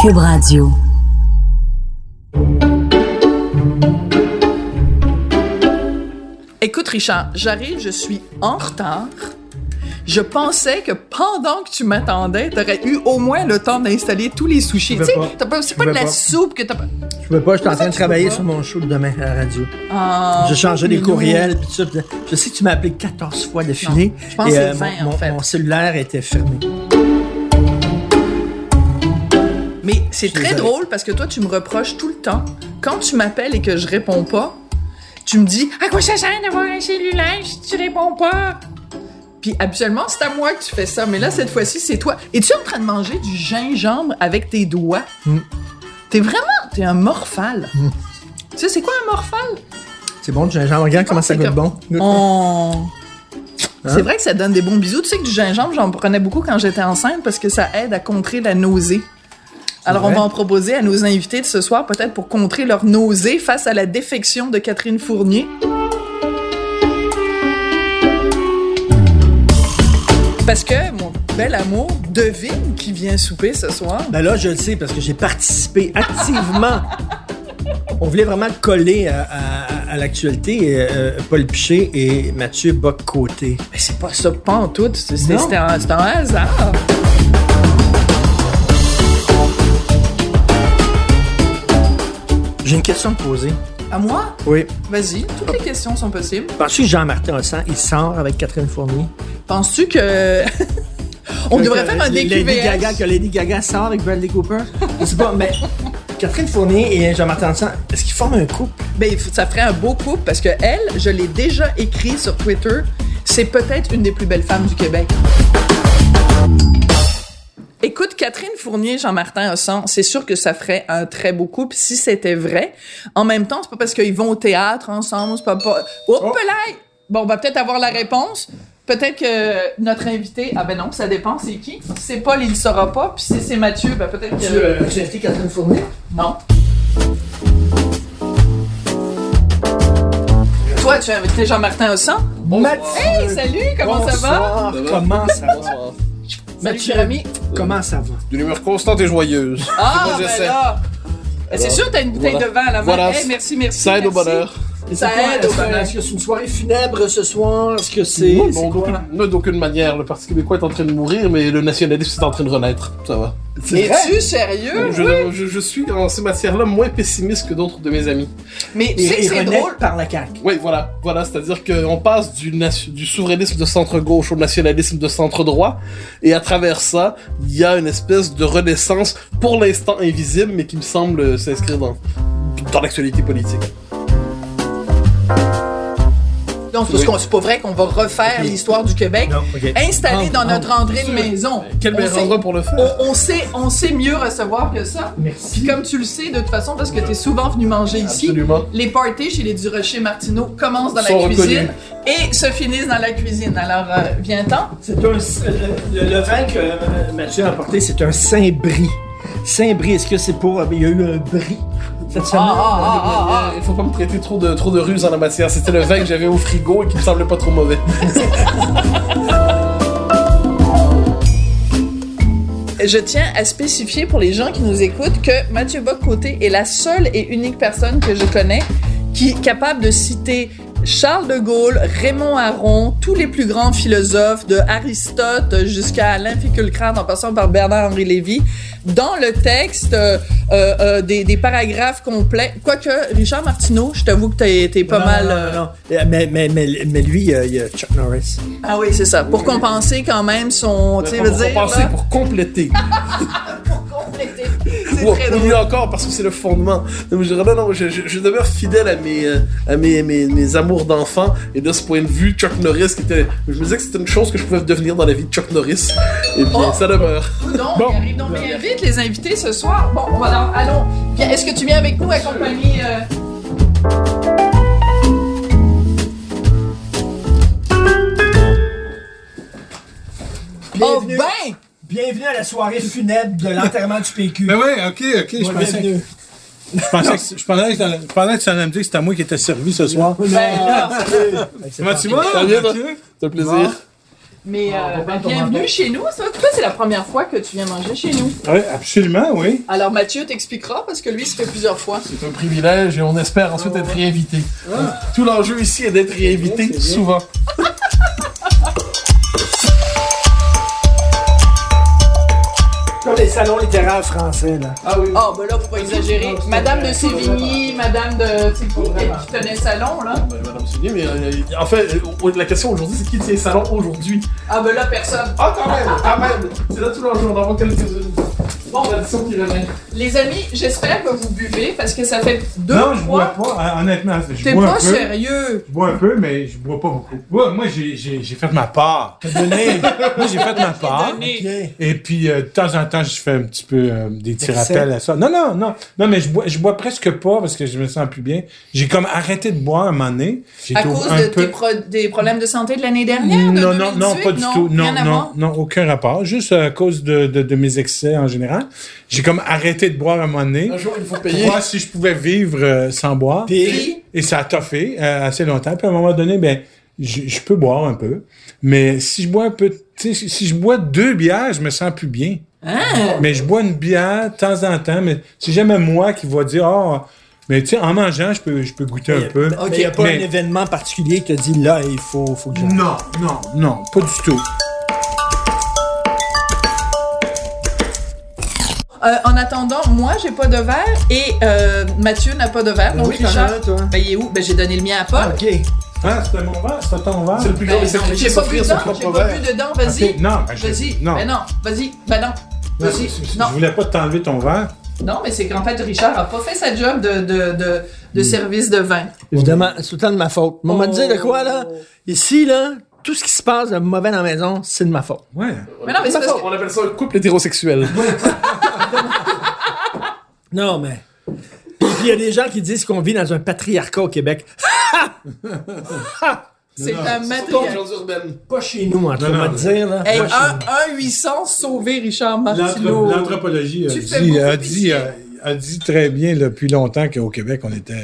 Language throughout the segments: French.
Cube Radio. Écoute, Richard, j'arrive, je suis en retard. Je pensais que pendant que tu m'attendais, t'aurais eu au moins le temps d'installer tous les sushis. Je Tu sais, c'est Je pas de la pas. soupe que t'as pas. Je peux pas, je suis en train de travailler sur mon show de demain à la radio. Ah, J'ai changé des mais courriels, puis tout ça. puis Je sais que tu m'as appelé 14 fois d'affilée. Non, je pense et, que c'est euh, 20, mon, en mon- fait. mon cellulaire était fermé. C'est très drôle parce que toi, tu me reproches tout le temps. Quand tu m'appelles et que je réponds pas, tu me dis À quoi ça sert d'avoir un cellulaire si tu réponds pas? Puis habituellement, c'est à moi que tu fais ça, mais là, cette fois-ci, c'est toi. Es-tu en train de manger du gingembre avec tes doigts? Mm. T'es vraiment. T'es un morphale. Tu sais, c'est quoi un morphale? C'est bon, le gingembre. Regarde comment ça goûte comme- bon. Oh. Hein? C'est vrai que ça donne des bons bisous. Tu sais que du gingembre, j'en prenais beaucoup quand j'étais enceinte parce que ça aide à contrer la nausée. Alors, on va en proposer à nos invités de ce soir, peut-être pour contrer leur nausée face à la défection de Catherine Fournier. Parce que, mon bel amour, devine qui vient souper ce soir. Ben là, je le sais parce que j'ai participé activement. On voulait vraiment coller à, à- à l'actualité. euh, Paul Piché et Mathieu Bock-Côté. Mais c'est pas ça, pas en tout. Un, c'était un hasard. J'ai une question à te poser. À moi? Oui. Vas-y, toutes les questions sont possibles. Penses-tu que Jean-Martin Hossan, il sort avec Catherine Fournier? Penses-tu que. On Que- devrait que faire un Lady DQVS? Gaga, que Lady Gaga sort avec Bradley Cooper? Je sais pas, mais Catherine Fournier et Jean-Martin Hossan, est-ce qu'ils forment un couple? Ben, ça ferait un beau couple parce que elle, je l'ai déjà écrit sur Twitter, c'est peut-être une des plus belles femmes du Québec. Catherine Fournier, Jean-Martin Hossan, c'est sûr que ça ferait un très beau couple si c'était vrai. En même temps, c'est pas parce qu'ils vont au théâtre ensemble, c'est pas pas. Oups là! Bon, on va peut-être avoir la réponse. Peut-être que notre invité, ah ben non, ça dépend, c'est qui? Si c'est Paul, il le saura pas, puis si c'est Mathieu, ben peut-être que... Tu euh, as invité Catherine Fournier? Non. Toi, tu as invité Jean-Martin Hossan? Mathieu! Hey, salut, comment ça va? Bonsoir, Comment ça va? Salut, Mathieu, cher ami. comment ça va? D'une humeur constante et joyeuse. Ah, C'est ben j'essaie. là. C'est sûr, t'as une bouteille Voilà. de vin à la main. Voilà. Hey, merci, merci. Ça aide au bonheur. Ça aide Est-ce que- c'est une soirée funèbre ce soir? Est-ce que c'est. Non, quoi? d'aucune- manière. Le Parti québécois est en train de mourir, mais le nationalisme est en train de renaître. Ça va. Es-tu sérieux? Je, je- je suis en ces matières-là moins pessimiste que d'autres de mes amis. Mais tu sais que c'est drôle. par la CAQ. Oui, voilà. Voilà, c'est-à-dire qu'on passe du, du souverainisme de centre-gauche au nationalisme de centre-droit, et à travers ça, il y a une espèce de renaissance, pour l'instant invisible, mais qui me semble s'inscrire dans, dans l'actualité politique. Non, c'est parce qu'on- c'est pas vrai qu'on va refaire l'histoire du Québec. Non, ok. Installé Ah, dans ah, notre entrée de maison. Quel sait- endroit pour le faire? On, on sait, on sait mieux recevoir que ça. Merci. Puis comme tu le sais, de toute façon, parce que t'es souvent venu manger ici, les parties chez les Durocher Martineau commencent dans la cuisine et se finissent dans la cuisine. Alors, euh, viens-t'en. C'est un. euh, Le, le vin que euh, Mathieu a apporté, c'est un Saint-Brie. Saint-Brie, est-ce que c'est pour. euh, Il y a eu un brie? Cette semaine? ah, ah, ah, ah. Il faut pas me traiter trop de, trop de ruse en la matière. C'était le vin que j'avais au frigo et qui me semblait pas trop mauvais. Je tiens à spécifier pour les gens qui nous écoutent que Mathieu Bock-Côté est la seule et unique personne que je connais qui est capable de citer Charles de Gaulle, Raymond Aron, tous les plus grands philosophes, de Aristote jusqu'à Alain Finkielkraut en passant par Bernard-Henri Lévy, dans le texte euh, euh, euh, des, des paragraphes complets. Quoique, Richard Martineau, je t'avoue que t'es t'es pas Non, mal... non, non, euh. Euh, Mais, mais, mais, mais lui, il y a- il y a Chuck Norris. Ah oui, c'est ça. Pour compenser quand même son... Tu sais, On veux va dire... penser là- pour compléter. Ou, très ou drôle. mieux encore, parce que c'est le fondement. Donc, je, non, non, je, je- je demeure fidèle à mes, euh, à mes, mes, mes amours d'enfant. Et de ce point de vue, Chuck Norris, qui était, je me disais que c'était une chose que je pouvais devenir dans la vie de Chuck Norris. Et bien, Oh. ça demeure. Donc, Bon. il arrive donc bien vite, les invités ce soir. Bon, voilà, allons. Est-ce que tu viens avec nous accompagner. euh, Oh, ben! Bienvenue à la soirée funèbre de l'enterrement du PQ. Ben oui, ok, ok. Je pensais, bienvenue. je pensais que, je pensais que, je pensais que tu allais me dire que c'était à moi qui était servi ce soir. Ben, là, Comment tu vas? Ça vient, Mathieu? C'est un plaisir. mais euh, ben, prendre ton bienvenue chez nous. Ça, toi, c'est la première fois que tu viens manger chez nous. Oui, absolument, oui. Alors, Mathieu t'expliquera parce que lui, ça fait plusieurs fois. C'est un privilège et on espère ensuite être réinvité. Ah. Tout l'enjeu ici est d'être réinvité souvent. Les salons littéraires français, là. Ah oui. Oh, ben là, faut pas exagérer. Madame de Sévigny, Madame de. Tu sais, qui, qui tenait salon, là? Ben, Madame Soulier, mais euh, en fait, euh, la question aujourd'hui, c'est qui tient salon aujourd'hui? Ah, ben là, personne. Ah, quand même, quand même! C'est là tout l'enjeu, on en voit quelques-unes. Bon. Les amis, j'espère que vous buvez parce que ça fait deux non, je bois fois. pas. Honnêtement, je T'es bois un pas peu. sérieux. Je bois un peu, mais je bois pas beaucoup. Ouais, moi, j'ai, j'ai, j'ai fait ma part. Donné. Moi, j'ai fait ma part. Et puis, euh, de temps en temps, je fais un petit peu euh, des petits rappels à ça. Non, non, non. Non, mais je bois, je bois presque pas parce que je me sens plus bien. J'ai comme arrêté de boire à un moment donné. J'ai À cause un de peu- tes pro- des problèmes de santé de l'année dernière? de Non, non, non, 2018? pas du tout. Non, non, non, aucun rapport. Juste à cause de, de, de mes excès en général. J'ai comme arrêté de boire à un moment donné Un jour, il faut pour payer. voir si je pouvais vivre euh, sans boire. Puis, Et ça a toffé euh, assez longtemps. Puis à un moment donné, ben, je je peux boire un peu. Mais si je bois un peu, si- je bois deux bières, je me sens plus bien. hein? Mais je bois une bière de temps en temps, mais c'est jamais moi qui va dire, ah, mais tu sais, en mangeant, je peux, je peux goûter un peu. il n'y a pas Mais- un événement particulier qui te dit là, il faut, faut que j'aille. Non, non, non, pas du tout. Euh, en attendant, moi, j'ai pas de verre et euh, Mathieu n'a pas de verre. Ben donc, oui, as Richard. toi. Ben, il est où? Ben, j'ai donné le mien à Paul. Ah, OK. Ah, c'était mon verre, c'était ton verre. C'est le plus Ben, grand des non, mais sacrifices, j'ai pas bu dedans, j'ai pas verre. bu dedans, vas-y. Ok, non, ben, Vas-y. non. Ben non, vas-y. Ben non. Non, Vas-y. Non. Je voulais pas t'enlever ton verre. Non, mais c'est qu'en fait, Richard a pas fait sa job de, de, de, de service de vin. Évidemment, c'est tout le temps de ma faute. On m'a Oh. dit de quoi, là? Ici, là, tout ce qui se passe de mauvais dans la maison, c'est de ma faute. Ouais. Mais non, mais c'est parce que... On appelle ça un couple hétérosexuel. Non, mais. Puis il y a des gens qui disent qu'on vit dans un patriarcat au Québec. C'est un matriarcat. Pas chez nous, en non, te dire, là. Hey, Pas chez un, un 800 sauvé Richard Martineau. L'anthro- L'anthropologie a Tu fais dit, beaucoup a, dit, a, a dit très bien là, depuis longtemps qu'au Québec, on était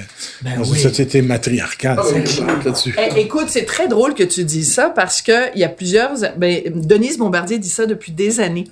Ben dans oui. une société matriarcale. Ah oui, là-dessus. Eh, écoute, c'est très drôle que tu dises ça parce que il y a plusieurs. Ben, Denise Bombardier dit ça depuis des années.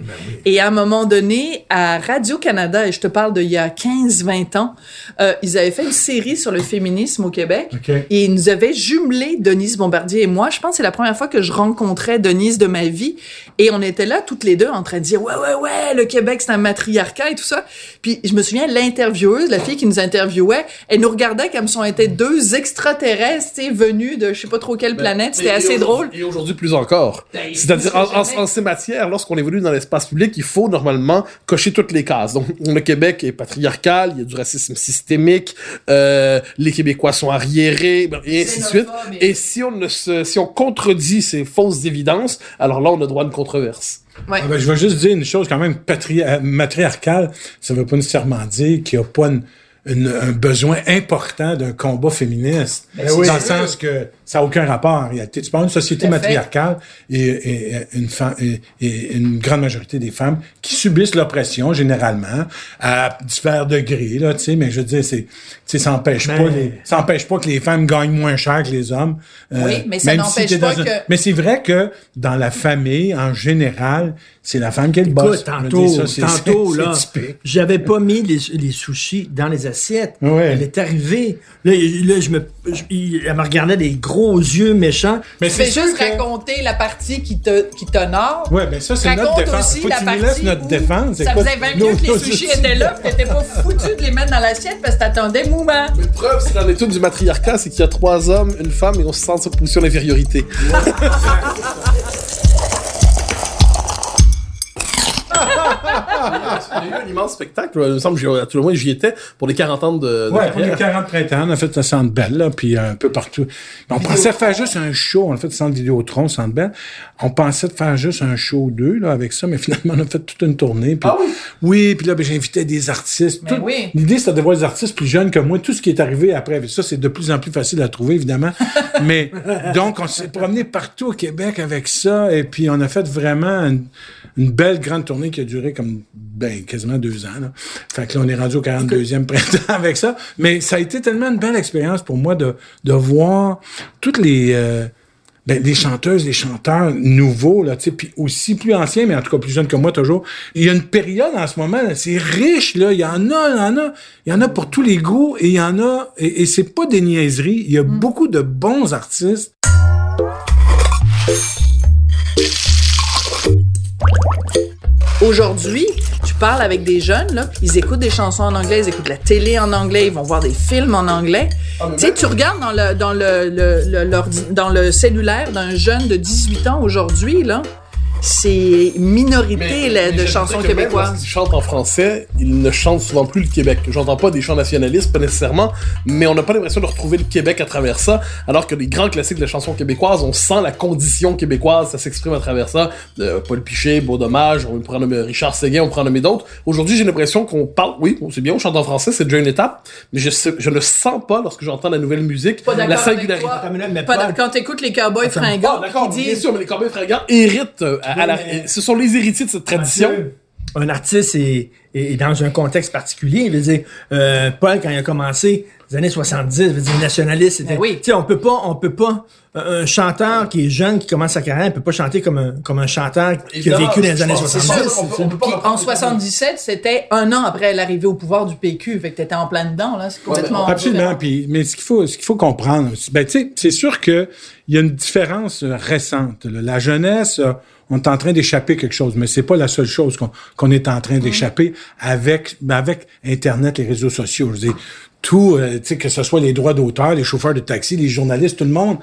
Et à un moment donné, à Radio Canada, et je te parle d'il y a 15-20 ans, euh, ils avaient fait une série sur le féminisme au Québec. Et ils nous avaient jumelé Denise Bombardier et moi. Je pense que c'est la première fois que je rencontrais Denise de ma vie. Et on était là toutes les deux en train de dire ouais ouais ouais le Québec c'est un matriarcat et tout ça. Puis je me souviens l'intervieweuse, la fille qui nous interviewait, elle nous regardait comme si on était deux extraterrestres, tu sais, venus de je sais pas trop quelle planète. C'était assez drôle. Et aujourd'hui plus encore. Ben, C'est-à-dire, en, en- jamais. en ces matières, lorsqu'on évolue dans l'espace public, il faut normalement cocher toutes les cases. Donc, le Québec est patriarcal, il y a du racisme systémique, euh, les Québécois sont arriérés, ben, et ainsi de suite. Et- Et si on ne se, si on contredit ces fausses évidences, alors là, on a droit à une controverse. Ouais. Ah ben, je vais juste dire une chose quand même patri- euh, matriarcale. Ça veut pas nécessairement dire qu'il n'y a pas une- une- un besoin important d'un combat féministe. Ben dans oui. le sens que ça n'a aucun rapport en réalité. Tu parles d'une société matriarcale et, et- et une, femme, et, et une grande majorité des femmes qui subissent l'oppression généralement à divers degrés. Là, tu sais, mais je veux dire, c'est, tu sais, ça n'empêche Mais- pas, les- ça n'empêche pas que les femmes gagnent moins cher que les hommes. Euh, Oui, mais ça n'empêche pas que- Mais c'est vrai que dans la famille, en général, c'est la femme qui est le boss. Écoute, tantôt, ça, c'est- tantôt, c'est- là, j'avais pas mis les, les sushis dans les assiettes. Ouais. Elle est arrivée. Là, là je me, je- elle me regardait des gros yeux méchants. Mais Je vais c'est juste que... raconter la partie qui te qui t'honore. Ouais, ben ça, c'est notre défense. Faut que tu nous partie laisses notre défense. Ça faisait 20 nous, minutes que nous, les sushis étaient là, pis t'étais pas foutu de les mettre dans l'assiette parce que t'attendais mouvement. Mais preuve, c'est dans l'étude du matriarcat, c'est qu'il y a trois hommes, une femme, et on se sent en cette position d'infériorité. Il y a eu un immense spectacle, il me semble, j'y- à tout le moins, j'y étais, pour les 40 ans de, de Ouais, pour les carrière. 40 printemps, on a fait le Centre Bell, là, puis un peu partout. Mais on pensait faire juste un show, on a fait le Centre Vidéotron, Centre Bell. On pensait de faire juste un show ou deux, là, avec ça, mais finalement, on a fait toute une tournée. puis- Ah oui? Oui, puis là, ben, j'invitais des artistes. Tout- oui. L'idée, c'était de voir des artistes plus jeunes que moi. Tout ce qui est arrivé après, ça, c'est de plus en plus facile à trouver, évidemment. mais, donc, on s'est promené partout au Québec avec ça, et puis on a fait vraiment une, une belle grande tournée qui a duré comme, ben, quasiment deux ans, là. Fait que là, on est rendu au 42e printemps avec ça. Mais ça a été tellement une belle expérience pour moi de, de voir toutes les, euh, ben, les chanteuses, les chanteurs nouveaux, là, tu sais, puis aussi plus anciens, mais en tout cas plus jeunes que moi toujours. Il y a une période en ce moment, c'est riche, là. Il y en a, il y en a, il y en a pour tous les goûts, et il y en a, et, et c'est pas des niaiseries. Il y a beaucoup de bons artistes. Aujourd'hui, tu parles avec des jeunes, là, ils écoutent des chansons en anglais, ils écoutent la télé en anglais, ils vont voir des films en anglais. tu sais, tu regardes dans le, dans le, le, dans le cellulaire d'un jeune de 18 ans aujourd'hui, là, c'est minorité là, de chansons québécoises. Lorsqu'ils chantent en français, ils ne chantent souvent plus le Québec. J'entends pas des chants nationalistes, pas nécessairement, mais on n'a pas l'impression de retrouver le Québec à travers ça, alors que les grands classiques de la chanson québécoise, on sent la condition québécoise, ça s'exprime à travers ça. Euh, Paul Piché, Beau Dommage, on pourrait nommer Richard Séguin, on pourrait en nommer d'autres. Aujourd'hui, j'ai l'impression qu'on parle, oui, bon, c'est bien, on chante en français, c'est déjà une étape, mais je, sais- je ne sens pas, lorsque j'entends la nouvelle musique, Pas d'accord la avec singularité. toi. Une minute, mais Pas quand t'écoutes les cowboys fringants Ah, d'accord, qui bien sûr, mais les Corbeils fringants héritent euh, à, à la, mais- ce sont les héritiers de cette tradition. Un artiste est, est- est dans un contexte particulier. Je veux dire, euh, Paul, quand il a commencé, les années 70, je veux dire, nationaliste, c'était. Ben oui. Tu sais, on peut pas, on peut pas. Un chanteur qui est jeune, qui commence sa carrière, peut pas chanter comme un, comme un chanteur qui a vécu dans les années pense que c'est 70. ça, on peut- on peut pas Puis reprendre en 77, c'était un an après l'arrivée au pouvoir du PQ. Fait que t'étais en plein dedans, là. C'est complètement Absolument. Puis, mais ce qu'il faut, ce qu'il faut comprendre, ben, tu sais, c'est sûr que il y a une différence euh, récente. là. La jeunesse, euh, on est en train d'échapper quelque chose, mais c'est pas la seule chose qu'on est en train d'échapper avec, ben, avec Internet, les réseaux sociaux. Je veux dire, tout, euh, que ce soit les droits d'auteur, les chauffeurs de taxi, les journalistes, tout le monde,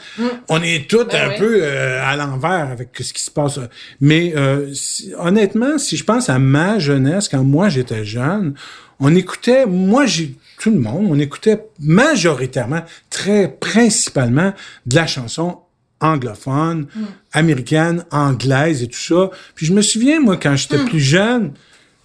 on est tous Ben un oui. peu euh, à l'envers avec ce qui se passe. Mais euh, si- honnêtement, si je pense à ma jeunesse, quand moi j'étais jeune, on écoutait, moi j'ai tout le monde, on écoutait majoritairement, très principalement, de la chanson anglophone, américaine, anglaise et tout ça. Puis je me souviens, moi, quand j'étais plus jeune,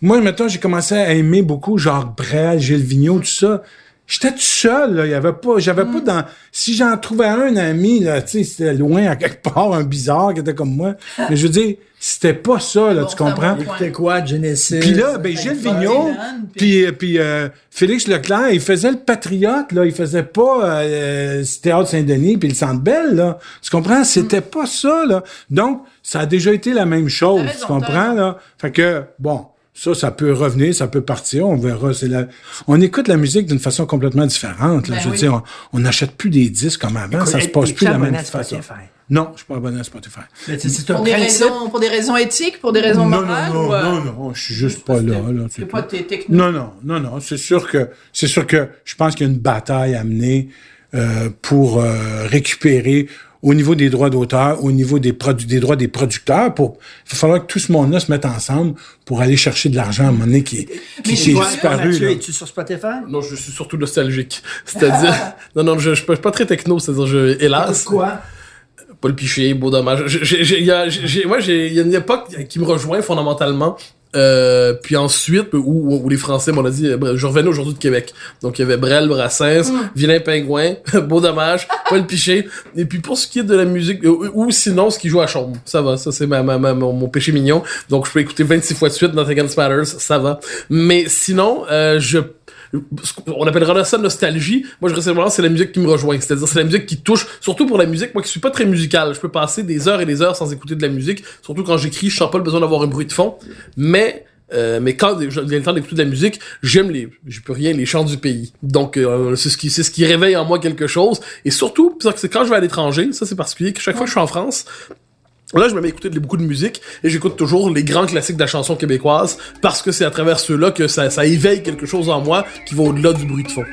moi, maintenant, j'ai commencé à aimer beaucoup Jacques Brel, Gilles Vigneault, tout ça. J'étais tout seul, là. Il y avait pas, j'avais pas dans, si j'en trouvais un ami, là, tu sais, c'était loin à quelque part, un bizarre qui était comme moi. Mais je veux dire, c'était pas ça, là, Bon, tu comprends? Écoutez quoi, Genesis? Puis là, ben, Gilles Bob Vigneault, puis- puis puis euh, Félix Leclerc, il faisait le patriote, là. Il faisait pas euh, Théâtre Saint-Denis puis le Centre Bell, là. Tu comprends? C'était pas ça, là. Donc, ça a déjà été la même chose, tu comprends, là? Fait que, bon... Ça, ça peut revenir, ça peut partir, on verra. C'est la... On écoute la musique d'une façon complètement différente. Là. Ben je veux oui. dire, on- on n'achète plus des disques comme avant, ça se passe plus de la même façon. Non, je suis pas abonné à Spotify. Mais c'est- C'est un Pour des, raisons, pour des raisons éthiques, pour des raisons non, morales? non, ou, euh, non, non, non, je suis juste pas là. là C'est c'est pas tes techniques. Non, non, non, non. C'est sûr que c'est sûr que je pense qu'il y a une bataille à mener euh, pour euh, récupérer au niveau des droits d'auteur, au niveau des des droits des producteurs. Pour, il va falloir que tout ce monde-là se mette ensemble pour aller chercher de l'argent à un moment donné qui, qui, qui est Toi, disparu. Là. es-tu sur Spotify? Non, je suis surtout nostalgique. C'est-à-dire, non, non, je, je, suis pas- je suis pas très techno, c'est-à-dire, je, hélas. Quoi? Paul Piché, beau dommage. Il y a une époque qui me rejoint fondamentalement. Euh, puis ensuite, où, où les Français m'ont dit, euh, je revenais aujourd'hui de Québec. Donc il y avait Brel, Brassens, Vilain Pingouin, Beau Dommage, Paul Piché. Et puis pour ce qui est de la musique, euh, ou sinon ce qui joue à Chaume, ça va, ça c'est ma, ma, ma- mon, mon péché mignon. Donc je peux écouter 26 fois de suite Nothing Else Matters, ça va. Mais sinon, euh, je qu'on appellera ça nostalgie. Moi, je reste vraiment, c'est la musique qui me rejoint. C'est-à-dire, c'est la musique qui touche, surtout pour la musique, moi qui suis pas très musical. Je peux passer des heures et des heures sans écouter de la musique. Surtout quand j'écris, je sens pas le besoin d'avoir un bruit de fond. Mais, euh, mais quand vient le temps d'écouter de la musique, j'aime les, je peux rien, les chants du pays. Donc, euh, c'est ce qui, c'est ce qui réveille en moi quelque chose. Et surtout, c'est quand je vais à l'étranger, ça c'est particulier, que chaque fois que je suis en France, Là, je me mets à écouter beaucoup de musique et j'écoute toujours les grands classiques de la chanson québécoise parce que c'est à travers ceux-là que ça éveille quelque chose en moi qui va au-delà du bruit de fond.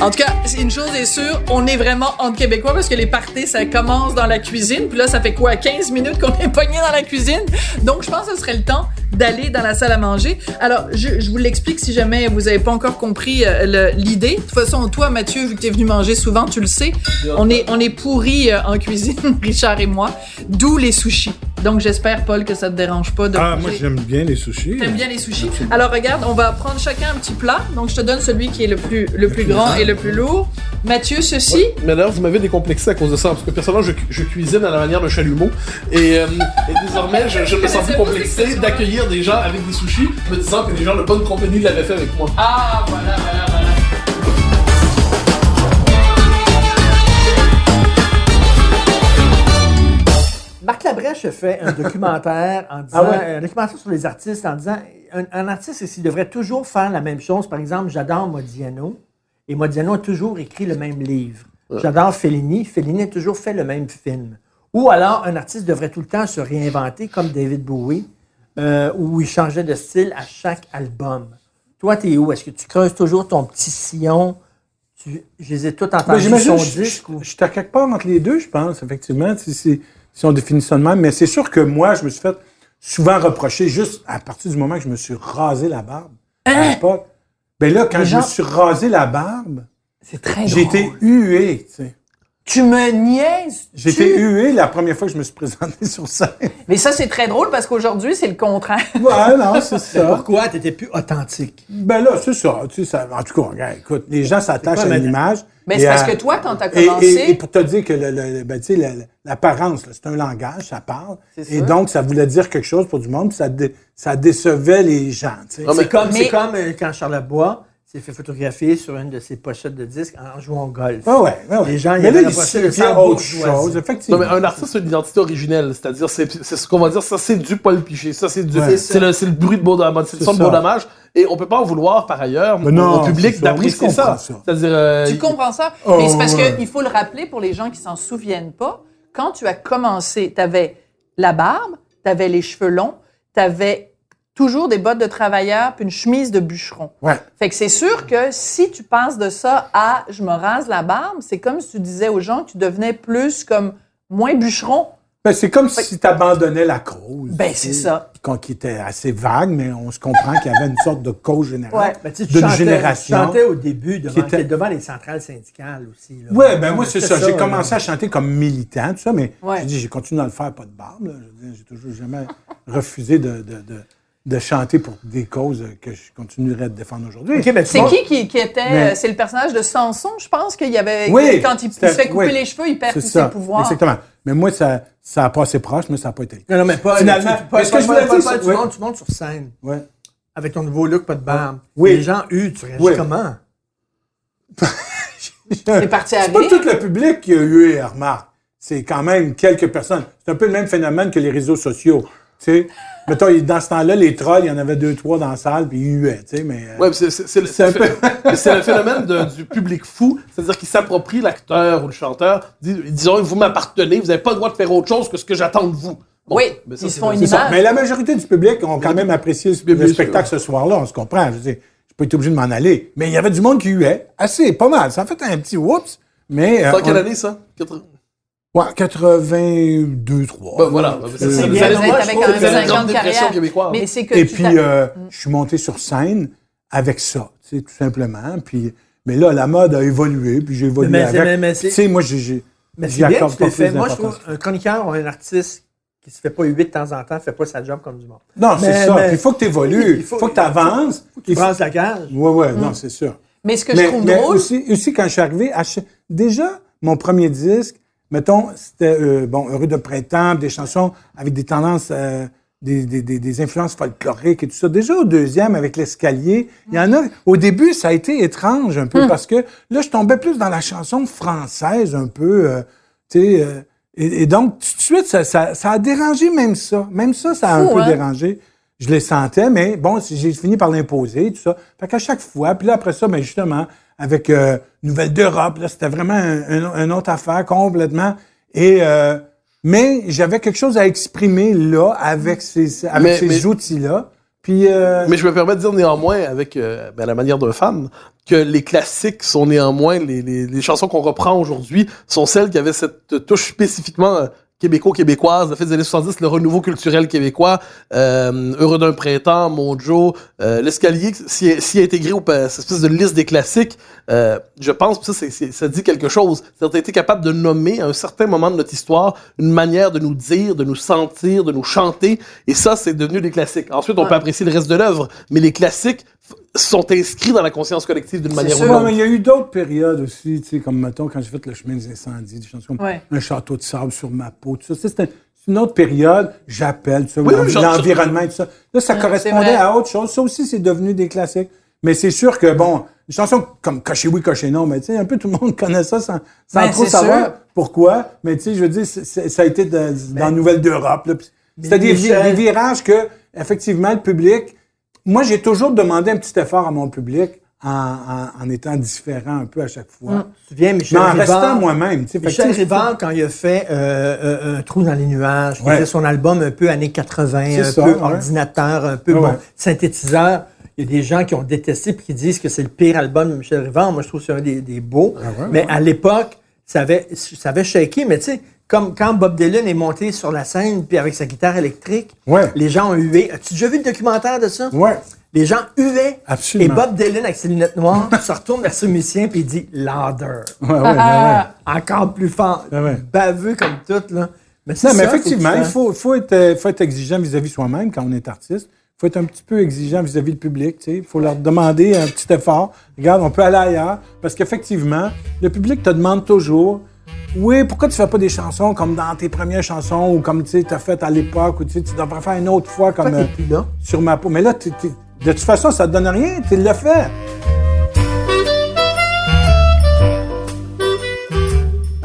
En tout cas, une chose est sûre, on est vraiment entre Québécois parce que les parties, ça commence dans la cuisine. Puis là, ça fait quoi, 15 minutes qu'on est pogné dans la cuisine? Donc, je pense que ce serait le temps d'aller dans la salle à manger. Alors, je, je vous l'explique si jamais vous avez pas encore compris euh, l'idée. De toute façon, toi, Mathieu, vu que t'es venu manger souvent, tu le sais, on est, on est pourris euh, en cuisine, Richard et moi. D'où les sushis. Donc, j'espère, Paul, que ça te dérange pas de Ah, manger. moi, j'aime bien les sushis. T'aimes bien les sushis? Alors regarde, on va prendre chacun un petit plat. Donc je te donne celui qui est le plus, le plus grand et le plus lourd. Mathieu, ceci? Mais d'ailleurs, vous m'avez décomplexé à cause de ça, parce que personnellement, je, je cuisine à la manière de chalumeau. Et, euh, et désormais, je, je me sens plus complexé d'accueillir des gens avec des sushis, me disant que des gens de bonne compagnie l'avaient fait avec moi. Ah, voilà, voilà, voilà. Marc Labrèche a fait un documentaire en disant, Ah ouais? un documentaire sur les artistes en disant, un, un artiste ici devrait toujours faire la même chose. Par exemple, j'adore Modiano et Modiano a toujours écrit le même livre. J'adore Fellini, Fellini a toujours fait le même film. Ou alors, un artiste devrait tout le temps se réinventer comme David Bowie, euh, où il changeait de style à chaque album. Toi, t'es où? Est-ce que tu creuses toujours ton petit sillon? Tu, je les ai tous entendus J'imagine son je- disque. je ou- je suis à quelque part entre les deux, je pense, effectivement, si, si- on définit ça de même. Mais c'est sûr que moi, je me suis fait souvent reprocher, juste à partir du moment que je me suis rasé la barbe, à l'époque. Ben là, quand Les je gens- me suis rasé la barbe, C'est très j'ai été hué, tu sais. Tu me niaises. J'ai tu? été hué la première fois que je me suis présenté sur scène. Mais ça, c'est très drôle parce qu'aujourd'hui, c'est le contraire. Ouais, non, c'est ça. Pourquoi? T'étais plus authentique? Ben là, c'est ça. Tu sais, ça- en tout cas, regarde, écoute, les gens s'attachent à l'image. Mais et c'est parce à- que toi, quand t'as commencé. et- et pour te dire que le, le- ben, tu sais, le- l'apparence, c'est un langage, ça parle. Et donc, ça voulait dire quelque chose pour du monde, puis ça, dé- ça décevait les gens. tu sais. Non, mais- C'est comme, Mais- c'est comme euh, quand Charles Bois s'est fait photographier sur une de ses pochettes de disques en jouant au golf. Ah ouais, ouais, ouais. Les gens, il y Mais là, il faire autre chose, Non, mais un artiste a une identité originelle, c'est-à-dire, c'est c'est ce qu'on va dire, ça c'est du Paul Piché, ça c'est du, Ouais. c'est le, c'est le bruit de beau dommage, c'est le son de dommage, et on peut pas en vouloir par ailleurs non, au public d'apprécier ça. ça. C'est-à-dire, euh, Tu comprends ça? Oh, Mais c'est parce ouais. qu'il faut le rappeler pour les gens qui s'en souviennent pas. Quand tu as commencé, tu avais la barbe, tu avais les cheveux longs, tu avais toujours des bottes de travailleur puis une chemise de bûcheron. Ouais. Fait que c'est sûr que si tu passes de ça à je me rase la barbe, c'est comme si tu disais aux gens que tu devenais plus comme moins bûcheron. Ben, c'est comme si tu abandonnais la cause. Ben, c'est ça. qu'on- Qui était assez vague, mais on se comprend qu'il y avait une sorte de cause générale Ouais. Ben, tu sais, tu d'une chantais- génération. Tu chantais au début devant, était- devant les centrales syndicales aussi. Ouais, ben moi, c'est ça. J'ai commencé à chanter comme militant, tout ça, mais Ouais. j'ai dit, j'ai continué à le faire, pas de barbe. J'ai toujours jamais refusé de, de, de, de chanter pour des causes que je continuerai de défendre aujourd'hui. Ben, C'est qui qui, qui était. Mais- c'est le personnage de Samson, je pense qu'il y avait. Oui, quand il, il se fait couper oui. les cheveux, il perd tous ça, ses pouvoirs. exactement. Mais moi, ça, ça a passé proche, mais ça n'a pas été. Non, non, mais pas. Finalement, tu- pas- que je pas- voulais pas- dire, pas- tu, ouais. montes, tu montes sur scène Ouais. avec ton nouveau look, pas de barbe. Oui. Les gens huent, tu réagis Oui. comment? C'est parti à C'est pas tout le public qui a eu et remarque. C'est quand même quelques personnes. C'est un peu le même phénomène que les réseaux sociaux. Sais, mettons, dans ce temps-là, les trolls, il y en avait deux, trois dans la salle, puis ils huaient, tu sais, mais... euh, Ouais, c'est, le- le- phénomène de- du public fou, c'est-à-dire qu'il s'approprie l'acteur ou le chanteur, dit- disons, vous m'appartenez, vous n'avez pas le droit de faire autre chose que ce que j'attends de vous. Bon, Oui, ça, ils c'est se font une image. Mais la majorité du public ont quand même apprécié le, le spectacle ce soir-là, on se comprend. Je veux dire, été obligé de m'en aller. Mais il y avait du monde qui huait. Assez, pas mal. Ça a fait un petit whoops. Mais. euh, C'est en quelle on- année, ça? Ouais, 82, 3. Ben, voilà. Ben, c'est- bien, vous moi, je avec trouve un que c'est la 5 grande ans de dépression carrière. québécoise. Mais c'est que Et tu puis, euh, je suis monté sur scène avec ça, tu sais, tout simplement. Puis, mais là, la mode a évolué, puis j'ai évolué Mais c'est- avec. mais- mais Tu sais, moi, j'ai-. Mais c'est bien que tu l'aies pas plus fait. Moi, je d'importance. trouve un chroniqueur ou un artiste qui se fait pas huer de temps en temps, fait pas sa job comme du monde. Non, c'est ça. mais- il faut que tu évolues. Il Il faut- faut, que tu avances. Tu brasses la cage. Ouais, ouais, non, c'est sûr. Mais ce que je trouve drôle, aussi, aussi, quand je suis arrivé, déjà, mon premier disque, mettons, c'était, euh, bon, Heureux de printemps, des chansons avec des tendances, euh, des, des, des, des influences folkloriques et tout ça. Déjà au deuxième, avec l'escalier, il y en a, au début, ça a été étrange un peu, parce que là, je tombais plus dans la chanson française, un peu, euh, tu sais, et, et donc, tout de suite, ça, ça, ça a dérangé même ça. Même ça, ça a Fou, un peu hein? dérangé. Je les sentais, mais bon, j'ai fini par l'imposer, tout ça. Fait qu'à chaque fois, puis là, après ça, ben justement, avec euh, Nouvelle d'Europe, c'était vraiment un, un- une autre affaire complètement. Et euh, mais j'avais quelque chose à exprimer là avec ces, avec Mais- ces mais- outils-là. Puis, euh, Mais je me permets de dire néanmoins, avec euh, ben, la manière d'un fan, que les classiques sont néanmoins, les, les, les chansons qu'on reprend aujourd'hui, sont celles qui avaient cette touche spécifiquement euh, québéco-québécoise, le fait des années 70, le renouveau culturel québécois, euh, Heureux d'un printemps, Mojo, euh, l'escalier, s'y s'y intégré au cette espèce de liste des classiques, euh, je pense que ça, ça dit quelque chose. C'est-à-dire, été capable de nommer à un certain moment de notre histoire une manière de nous dire, de nous sentir, de nous chanter, et ça, c'est devenu des classiques. Ensuite, on peut apprécier le reste de l'œuvre, mais les classiques sont inscrits dans la conscience collective d'une manière ou sûr. d'une Ouais, autre. mais il y a eu d'autres périodes aussi, tu sais, comme mettons quand j'ai fait le chemin des incendies, des chansons comme Ouais. Un château de sable sur ma peau, tout ça. C'était c'est une autre période, j'appelle, Oui, oui, j'en- l'environnement et tout ça. Là, ça Ouais, correspondait à autre chose. Ça aussi, c'est devenu des classiques. Mais c'est sûr que, bon, une chanson comme Cocher oui, cocher non, mais tu sais, un peu tout le monde connaît ça sans, sans Ben, trop savoir sûr. pourquoi. Mais tu sais, je veux dire, ça a été de- dans la Nouvelle d'Europe. C'était des virages que, effectivement, le public. Moi, j'ai toujours demandé un petit effort à mon public en, en- en étant différent un peu à chaque fois. Tu te souviens, Michel Mais en Rivard- restant moi-même. tu sais. Michel tu Rivard, quand il a fait euh, euh, Un trou dans les nuages, Ouais. son album un peu années 80, C'est un ça, peu ouais. ordinateur, un peu Ouais, bon, synthétiseur. Il y a des gens qui ont détesté et qui disent que c'est le pire album de Michel Rivard. Moi, je trouve que c'est un des, des beaux. Ah mais à l'époque, ça avait, ça avait shaké. Mais tu sais, comme quand Bob Dylan est monté sur la scène puis avec sa guitare électrique, Ouais. les gens ont hué. As-tu déjà vu le documentaire de ça? Ouais. Les gens huaient. Absolument. Et Bob Dylan, avec ses lunettes noires, se retourne vers ce musicien puis il dit « louder ». Ouais, ouais, ouais, ouais. Encore plus fort. Ah ouais. Baveux comme tout, là. Mais c'est Non, mais ça, effectivement, faut que il tu faut, faut, être, euh, faut être exigeant vis-à-vis soi-même quand on est artiste. Il faut être un petit peu exigeant vis-à-vis du public. Il faut leur demander un petit effort. Regarde, on peut aller ailleurs. Parce qu'effectivement, le public te demande toujours Oui, pourquoi tu fais pas des chansons comme dans tes premières chansons ou comme tu as fait à l'époque ou tu devrais faire une autre fois comme Pourquoi euh, t'es plus là? sur ma peau. Mais là, de toute façon, ça te donne rien. Tu l'as fait.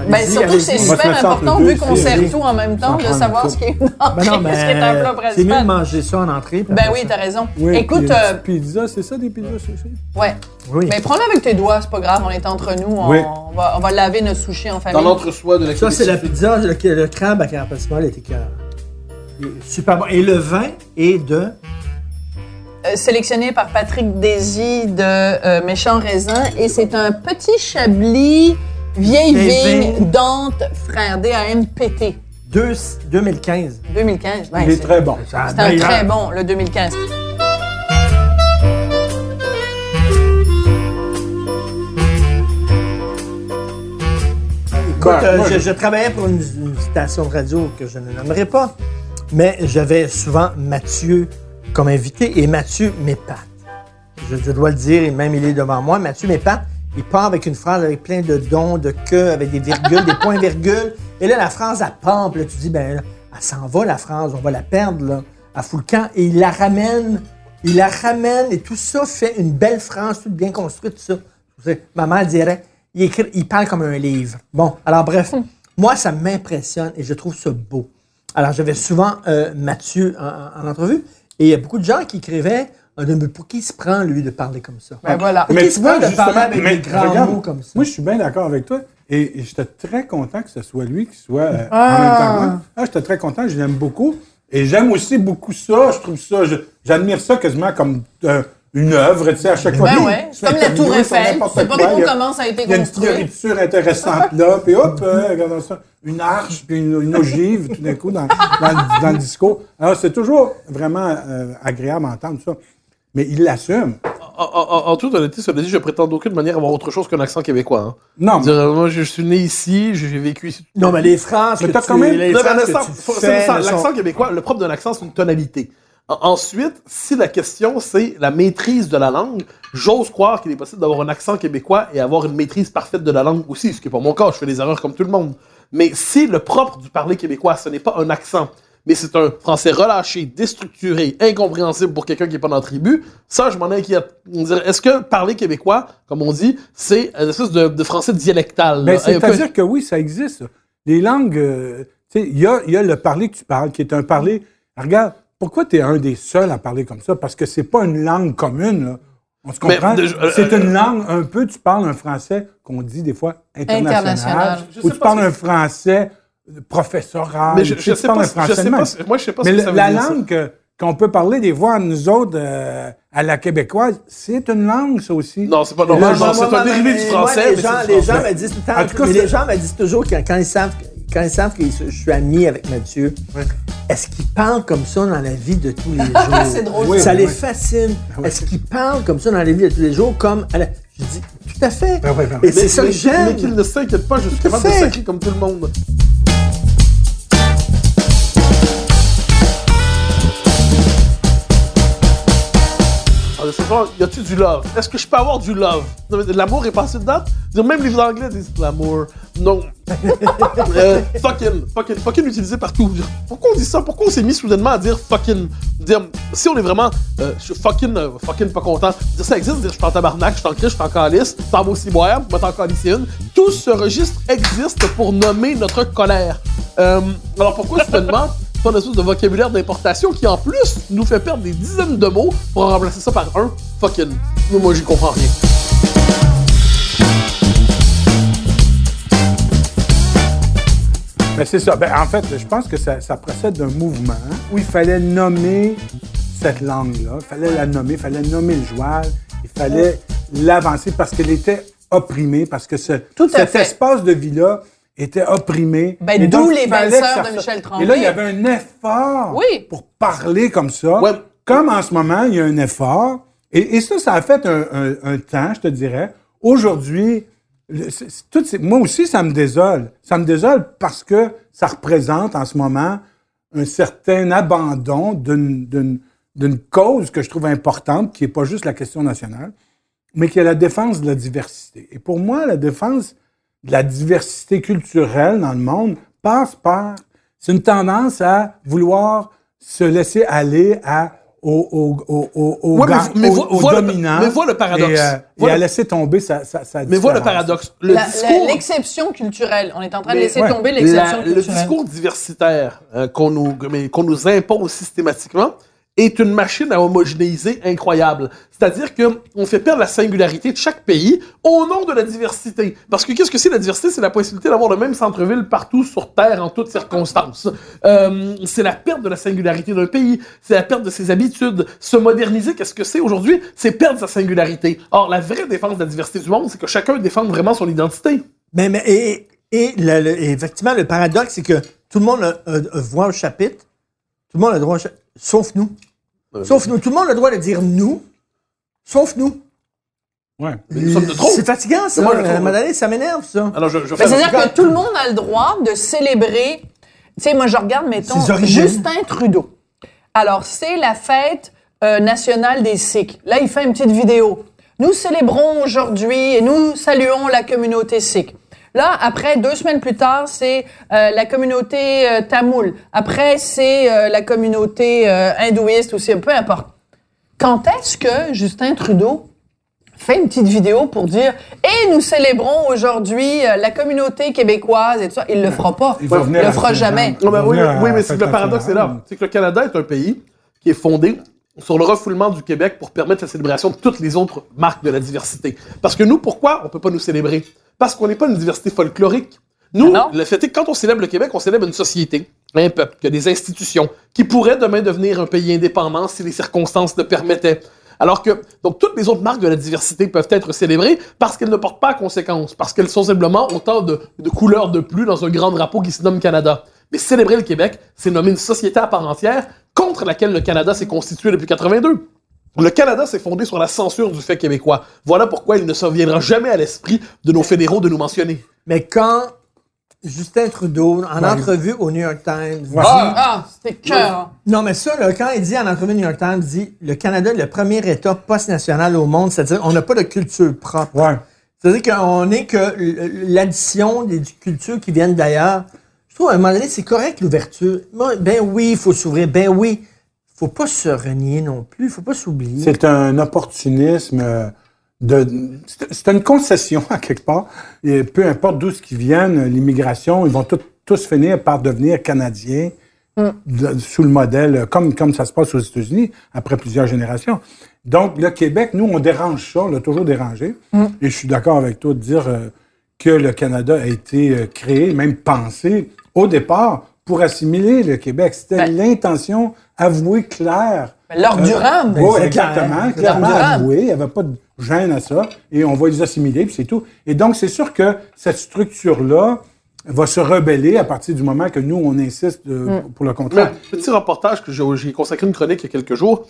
Ben, surtout que c'est super important, vu qu'on sert tout en même temps, de savoir ce qui est une entrée, Ben non, ce qui est un plat c'est mieux de principal. manger ça en entrée. Ben oui, t'as raison. Oui, Écoute, puis, euh, pizza, c'est ça des pizzas, ça? ouais. Oui. Mais prends-le avec tes doigts, c'est pas grave, on est entre nous, on, Oui. on va, on va laver notre sushi en Dans famille. l'entre-soi de la Ça, c'est la pizza, le, le crabe à carapace molle était cœur. Super bon. Et le vin est de... Euh, sélectionné par Patrick Désy de euh, Méchant Raisin, et c'est un petit chablis vieille vigne. Dante, frère DAMPT, deux- 2015. 2015. Ouais, Il est c'est- très bon. C'est un meilleur. très bon, le 2015. Écoute, euh, je, je- je travaillais pour une, une station de radio que je ne nommerai pas, mais j'avais souvent Mathieu comme invité et Mathieu m'épate. Je, je dois le dire, et même il est devant moi. Mathieu m'épate. Il part avec une phrase avec plein de dons, de que, avec des virgules, des points-virgules. Et là, la phrase, elle pompe. Là, tu dis, ben, elle s'en va, la phrase, on va la perdre, là, à full camp. Et il la ramène, il la ramène, et tout ça fait une belle phrase, toute bien construite, tout ça. Ma mère dirait, il, écrit, il parle comme un livre. Bon, alors bref, moi, ça m'impressionne et je trouve ça beau. Alors, j'avais souvent euh, Mathieu en, en- en entrevue et il y a beaucoup de gens qui écrivaient Mais pour qui il se prend, lui, de parler comme ça? Ben voilà. Mais tu vois, de justement, parler avec mais des grands regarde, mots comme ça. Moi, je suis bien d'accord avec toi. Et, et j'étais très content que ce soit lui qui soit euh, Ah. en même temps que moi. Ah, j'étais très content, je l'aime beaucoup. Et j'aime aussi beaucoup ça. Je trouve ça, j'admire ça quasiment comme euh, une œuvre, tu sais, à chaque fois. Ben ouais, se c'est comme la Tour Eiffel. sais pas trop comment ça a été Il y a une construit. fioriture intéressante là, puis hop, euh, regardons ça. Une arche, puis une, une ogive, tout d'un coup, dans, dans le- dans le discours. Alors, c'est toujours vraiment euh, agréable d'entendre ça. Mais il l'assume. En, en- en toute honnêteté, cela dit, je prétends d'aucune manière avoir autre chose qu'un accent québécois. hein. Non, mais- Dire, moi, je suis né ici, j'ai vécu ici. Non, mais les phrases Mais que t'as tu, quand même- que l'accent, québécois, le propre d'un accent, c'est une tonalité. En- Ensuite, si la question c'est la maîtrise de la langue, j'ose croire qu'il est possible d'avoir un accent québécois et avoir une maîtrise parfaite de la langue aussi, ce qui n'est pas mon cas, je fais des erreurs comme tout le monde. Mais si le propre du parler québécois, ce n'est pas un accent, mais c'est un français relâché, déstructuré, incompréhensible pour quelqu'un qui n'est pas dans la tribu, ça, je m'en inquiète. Est-ce que parler québécois, comme on dit, c'est une espèce de, de français dialectal? Ben, peu- C'est-à-dire que oui, ça existe. Les langues, euh, tu sais, il y a, il y a le parler que tu parles, qui est un parler. Regarde, pourquoi tu es un des seuls à parler comme ça? Parce que c'est pas une langue commune, là. On se comprend? euh, c'est euh, une langue, un peu, tu parles un français qu'on dit des fois international. International. Je Ou tu parles un français professoral. Mais je, je sais pas, je français sais pas, moi je sais pas Mais ce que le- ça veut la dire. langue que, qu'on peut parler des voix entre nous autres euh, à la québécoise, c'est une langue, ça aussi. Non, c'est pas normal. non, C'est un dérivé du français. les gens, les gens me disent tout le temps. En tout cas, mais les gens me disent toujours quand, quand ils savent quand ils savent que je suis ami avec Mathieu, est-ce qu'ils parlent comme ça dans la vie de tous les jours? C'est drôle. Oui, ça oui, les oui. fascine. oui. Est-ce qu'ils parlent comme ça dans la vie de tous les jours, comme à la- Je dis tout à fait. Ben ben. Et c'est ça que j'aime. Mais qu'il ne s'inquiète pas, je suis capable de sacrer comme tout le monde. Soir, y a-tu du love? Est-ce que je peux avoir du love? L'amour est passé dedans? Même les Anglais disent l'amour. Non. Euh, fucking, fucking, fucking utilisé partout. Pourquoi on dit ça? Pourquoi on s'est mis soudainement à dire fucking? Dire, si on est vraiment, euh, je suis fucking, euh, fucking pas content. Dire ça existe, dire je suis en tabarnak, je suis en crise, je suis en calice, t'en vas aussi boire, moi t'en calice une. Tout ce registre existe pour nommer notre colère. Euh, alors pourquoi soudainement? C'est une espèce de vocabulaire d'importation qui, en plus, nous fait perdre des dizaines de mots pour remplacer ça par un fucking. Moi, j'y comprends rien. Ben, c'est ça. Ben, en fait, je pense que ça, ça procède d'un mouvement où il fallait nommer cette langue-là. Il fallait la nommer, il fallait nommer le joual, il fallait l'avancer parce qu'elle était opprimée, parce que ce, cet fait. espace de vie-là était opprimé. Ben, Et d'où donc, les belles sœurs ça de Michel Tremblay. Et là, il y avait un effort Oui. pour parler comme ça. Ouais. Comme en ce moment, il y a un effort. Et, et ça, ça a fait un, un- un temps, je te dirais. Aujourd'hui, le- c'est- c'est- tout ces- moi aussi, ça me désole. Ça me désole parce que ça représente en ce moment un certain abandon d'une- d'une d'une cause que je trouve importante, qui n'est pas juste la question nationale, mais qui est la défense de la diversité. Et pour moi, la défense de la diversité culturelle dans le monde passe par... C'est une tendance à vouloir se laisser aller à, au, au, au, au, au Ouais, mais- gang- mais au- vois- au vois le- dominant. mais vois le paradoxe. Et, euh, Vois et à le- laisser tomber sa, sa, sa Mais voilà le paradoxe. Le La- la- discours. L'exception culturelle. On est en train de laisser ouais. tomber La- l'exception le culturelle. discours diversitaire euh, qu'on nous, mais qu'on nous impose systématiquement est une machine à homogénéiser incroyable. C'est-à-dire que on fait perdre la singularité de chaque pays au nom de la diversité. Parce que qu'est-ce que c'est la diversité? C'est la possibilité d'avoir le même centre-ville partout sur Terre en toutes circonstances. Euh, c'est la perte de la singularité d'un pays. C'est la perte de ses habitudes. Se moderniser, qu'est-ce que c'est aujourd'hui? C'est perdre sa singularité. Or, la vraie défense de la diversité du monde, c'est que chacun défende vraiment son identité. Mais, mais- et, et le- effectivement, le paradoxe, c'est que tout le monde a- a voix au chapitre. Tout le monde a le droit. Sauf nous. Euh, Sauf nous. Tout le monde a le droit de dire nous. Sauf nous. Ouais. C'est fatigant, ça. Moi, je à un trouve- moment donné, ça m'énerve, ça. Alors, je, je Ben, fais C'est-à-dire que tout le monde a le droit de célébrer. Tu sais, moi, je regarde, mettons. Justin Trudeau. Alors, c'est la fête euh, nationale des Sikhs. Là, il fait une petite vidéo. Nous célébrons aujourd'hui et nous saluons la communauté sikh. Là, après, deux semaines plus tard, c'est euh, la communauté euh, tamoule. Après, c'est euh, la communauté euh, hindouiste aussi, peu importe. Quand est-ce que Justin Trudeau fait une petite vidéo pour dire et nous célébrons aujourd'hui euh, la communauté québécoise et tout ça. Il le fera pas. Il à le fera jamais. des Non, mais gens. oui, oui, à mais c'est le paradoxe est là. C'est que le Canada est un pays qui est fondé sur le refoulement du Québec pour permettre la célébration de toutes les autres marques de la diversité. Parce que nous, pourquoi on peut pas nous célébrer? Parce qu'on n'est pas une diversité folklorique. Nous, Ah le fait est que quand on célèbre le Québec, on célèbre une société, un peuple, qui a des institutions, qui pourrait demain devenir un pays indépendant si les circonstances le permettaient. Alors que, donc, toutes les autres marques de la diversité peuvent être célébrées parce qu'elles ne portent pas à conséquence, parce qu'elles sont simplement autant de, de couleurs de plus dans un grand drapeau qui se nomme Canada. Mais célébrer le Québec, c'est nommer une société à part entière contre laquelle le Canada s'est constitué depuis 82. Le Canada s'est fondé sur la censure du fait québécois. Voilà pourquoi il ne se reviendra jamais à l'esprit de nos fédéraux de nous mentionner. Mais quand Justin Trudeau, en entrevue au New York Times, dit- Ah, c'était cœur. Non, mais ça, là, quand il dit en entrevue au New York Times, il dit le Canada est le premier État post-national au monde, c'est-à-dire on n'a pas de culture propre. Ouais. C'est-à-dire qu'on n'est que l'addition des cultures qui viennent d'ailleurs. Je trouve, à un moment donné, c'est correct l'ouverture. Ben oui, il faut s'ouvrir. Ben oui, faut pas se renier non plus. faut pas s'oublier. C'est un opportunisme euh, de. c'est- une concession à quelque part. Et peu importe d'où ce qu'ils viennent, l'immigration, ils vont tout- tous finir par devenir canadiens de- sous le modèle, euh, comme, comme ça se passe aux États-Unis après plusieurs générations. Donc, le Québec, nous, on dérange ça, on l'a toujours dérangé. Et je suis d'accord avec toi de dire euh, que le Canada a été créé, même pensé, au départ, pour assimiler le Québec. C'était Ben- l'intention avouée claire. L'or Euh, Durham. Oui, c'est exactement. clair. Clairement Durham. avoué. Il n'y avait pas de gêne à ça. Et on va les assimiler, puis c'est tout. Et donc, c'est sûr que cette structure-là va se rebeller à partir du moment que nous, on insiste euh, Mm. pour le Mais, contraire. petit reportage que j'ai j'ai consacré une chronique il y a quelques jours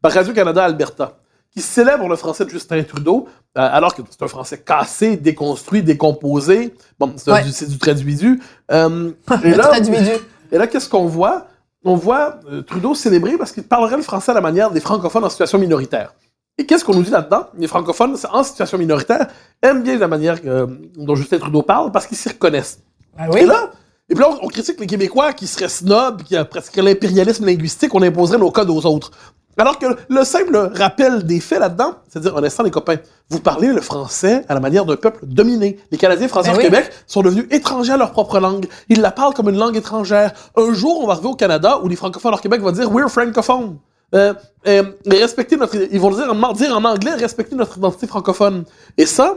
par Radio-Canada Alberta, qui célèbre le français de Justin Trudeau, euh, alors que c'est un français cassé, déconstruit, décomposé. Bon, c'est Ouais. c'est du traduidu. Euh, et là, traduidu. et là, qu'est-ce qu'on voit? On voit euh, Trudeau célébrer parce qu'il parlerait le français à la manière des francophones en situation minoritaire. Et qu'est-ce qu'on nous dit là-dedans? Les francophones, en situation minoritaire, aiment bien la manière euh, dont Justin Trudeau parle parce qu'ils s'y reconnaissent. Ah oui? Et là, et puis là, on, critique les Québécois qui seraient snobs, qui pratiqueraient l'impérialisme linguistique, on imposerait nos codes aux autres. Alors que le simple rappel des faits là-dedans, c'est à dire, en instant, les copains, vous parlez le français à la manière d'un peuple dominé. Les Canadiens français Ben au oui. Québec sont devenus étrangers à leur propre langue. Ils la parlent comme une langue étrangère. Un jour, on va arriver au Canada où les francophones hors Québec vont dire We're francophone. Euh, euh, respecter notre, ils vont dire, en- dire en anglais, respecter notre identité francophone. Et ça,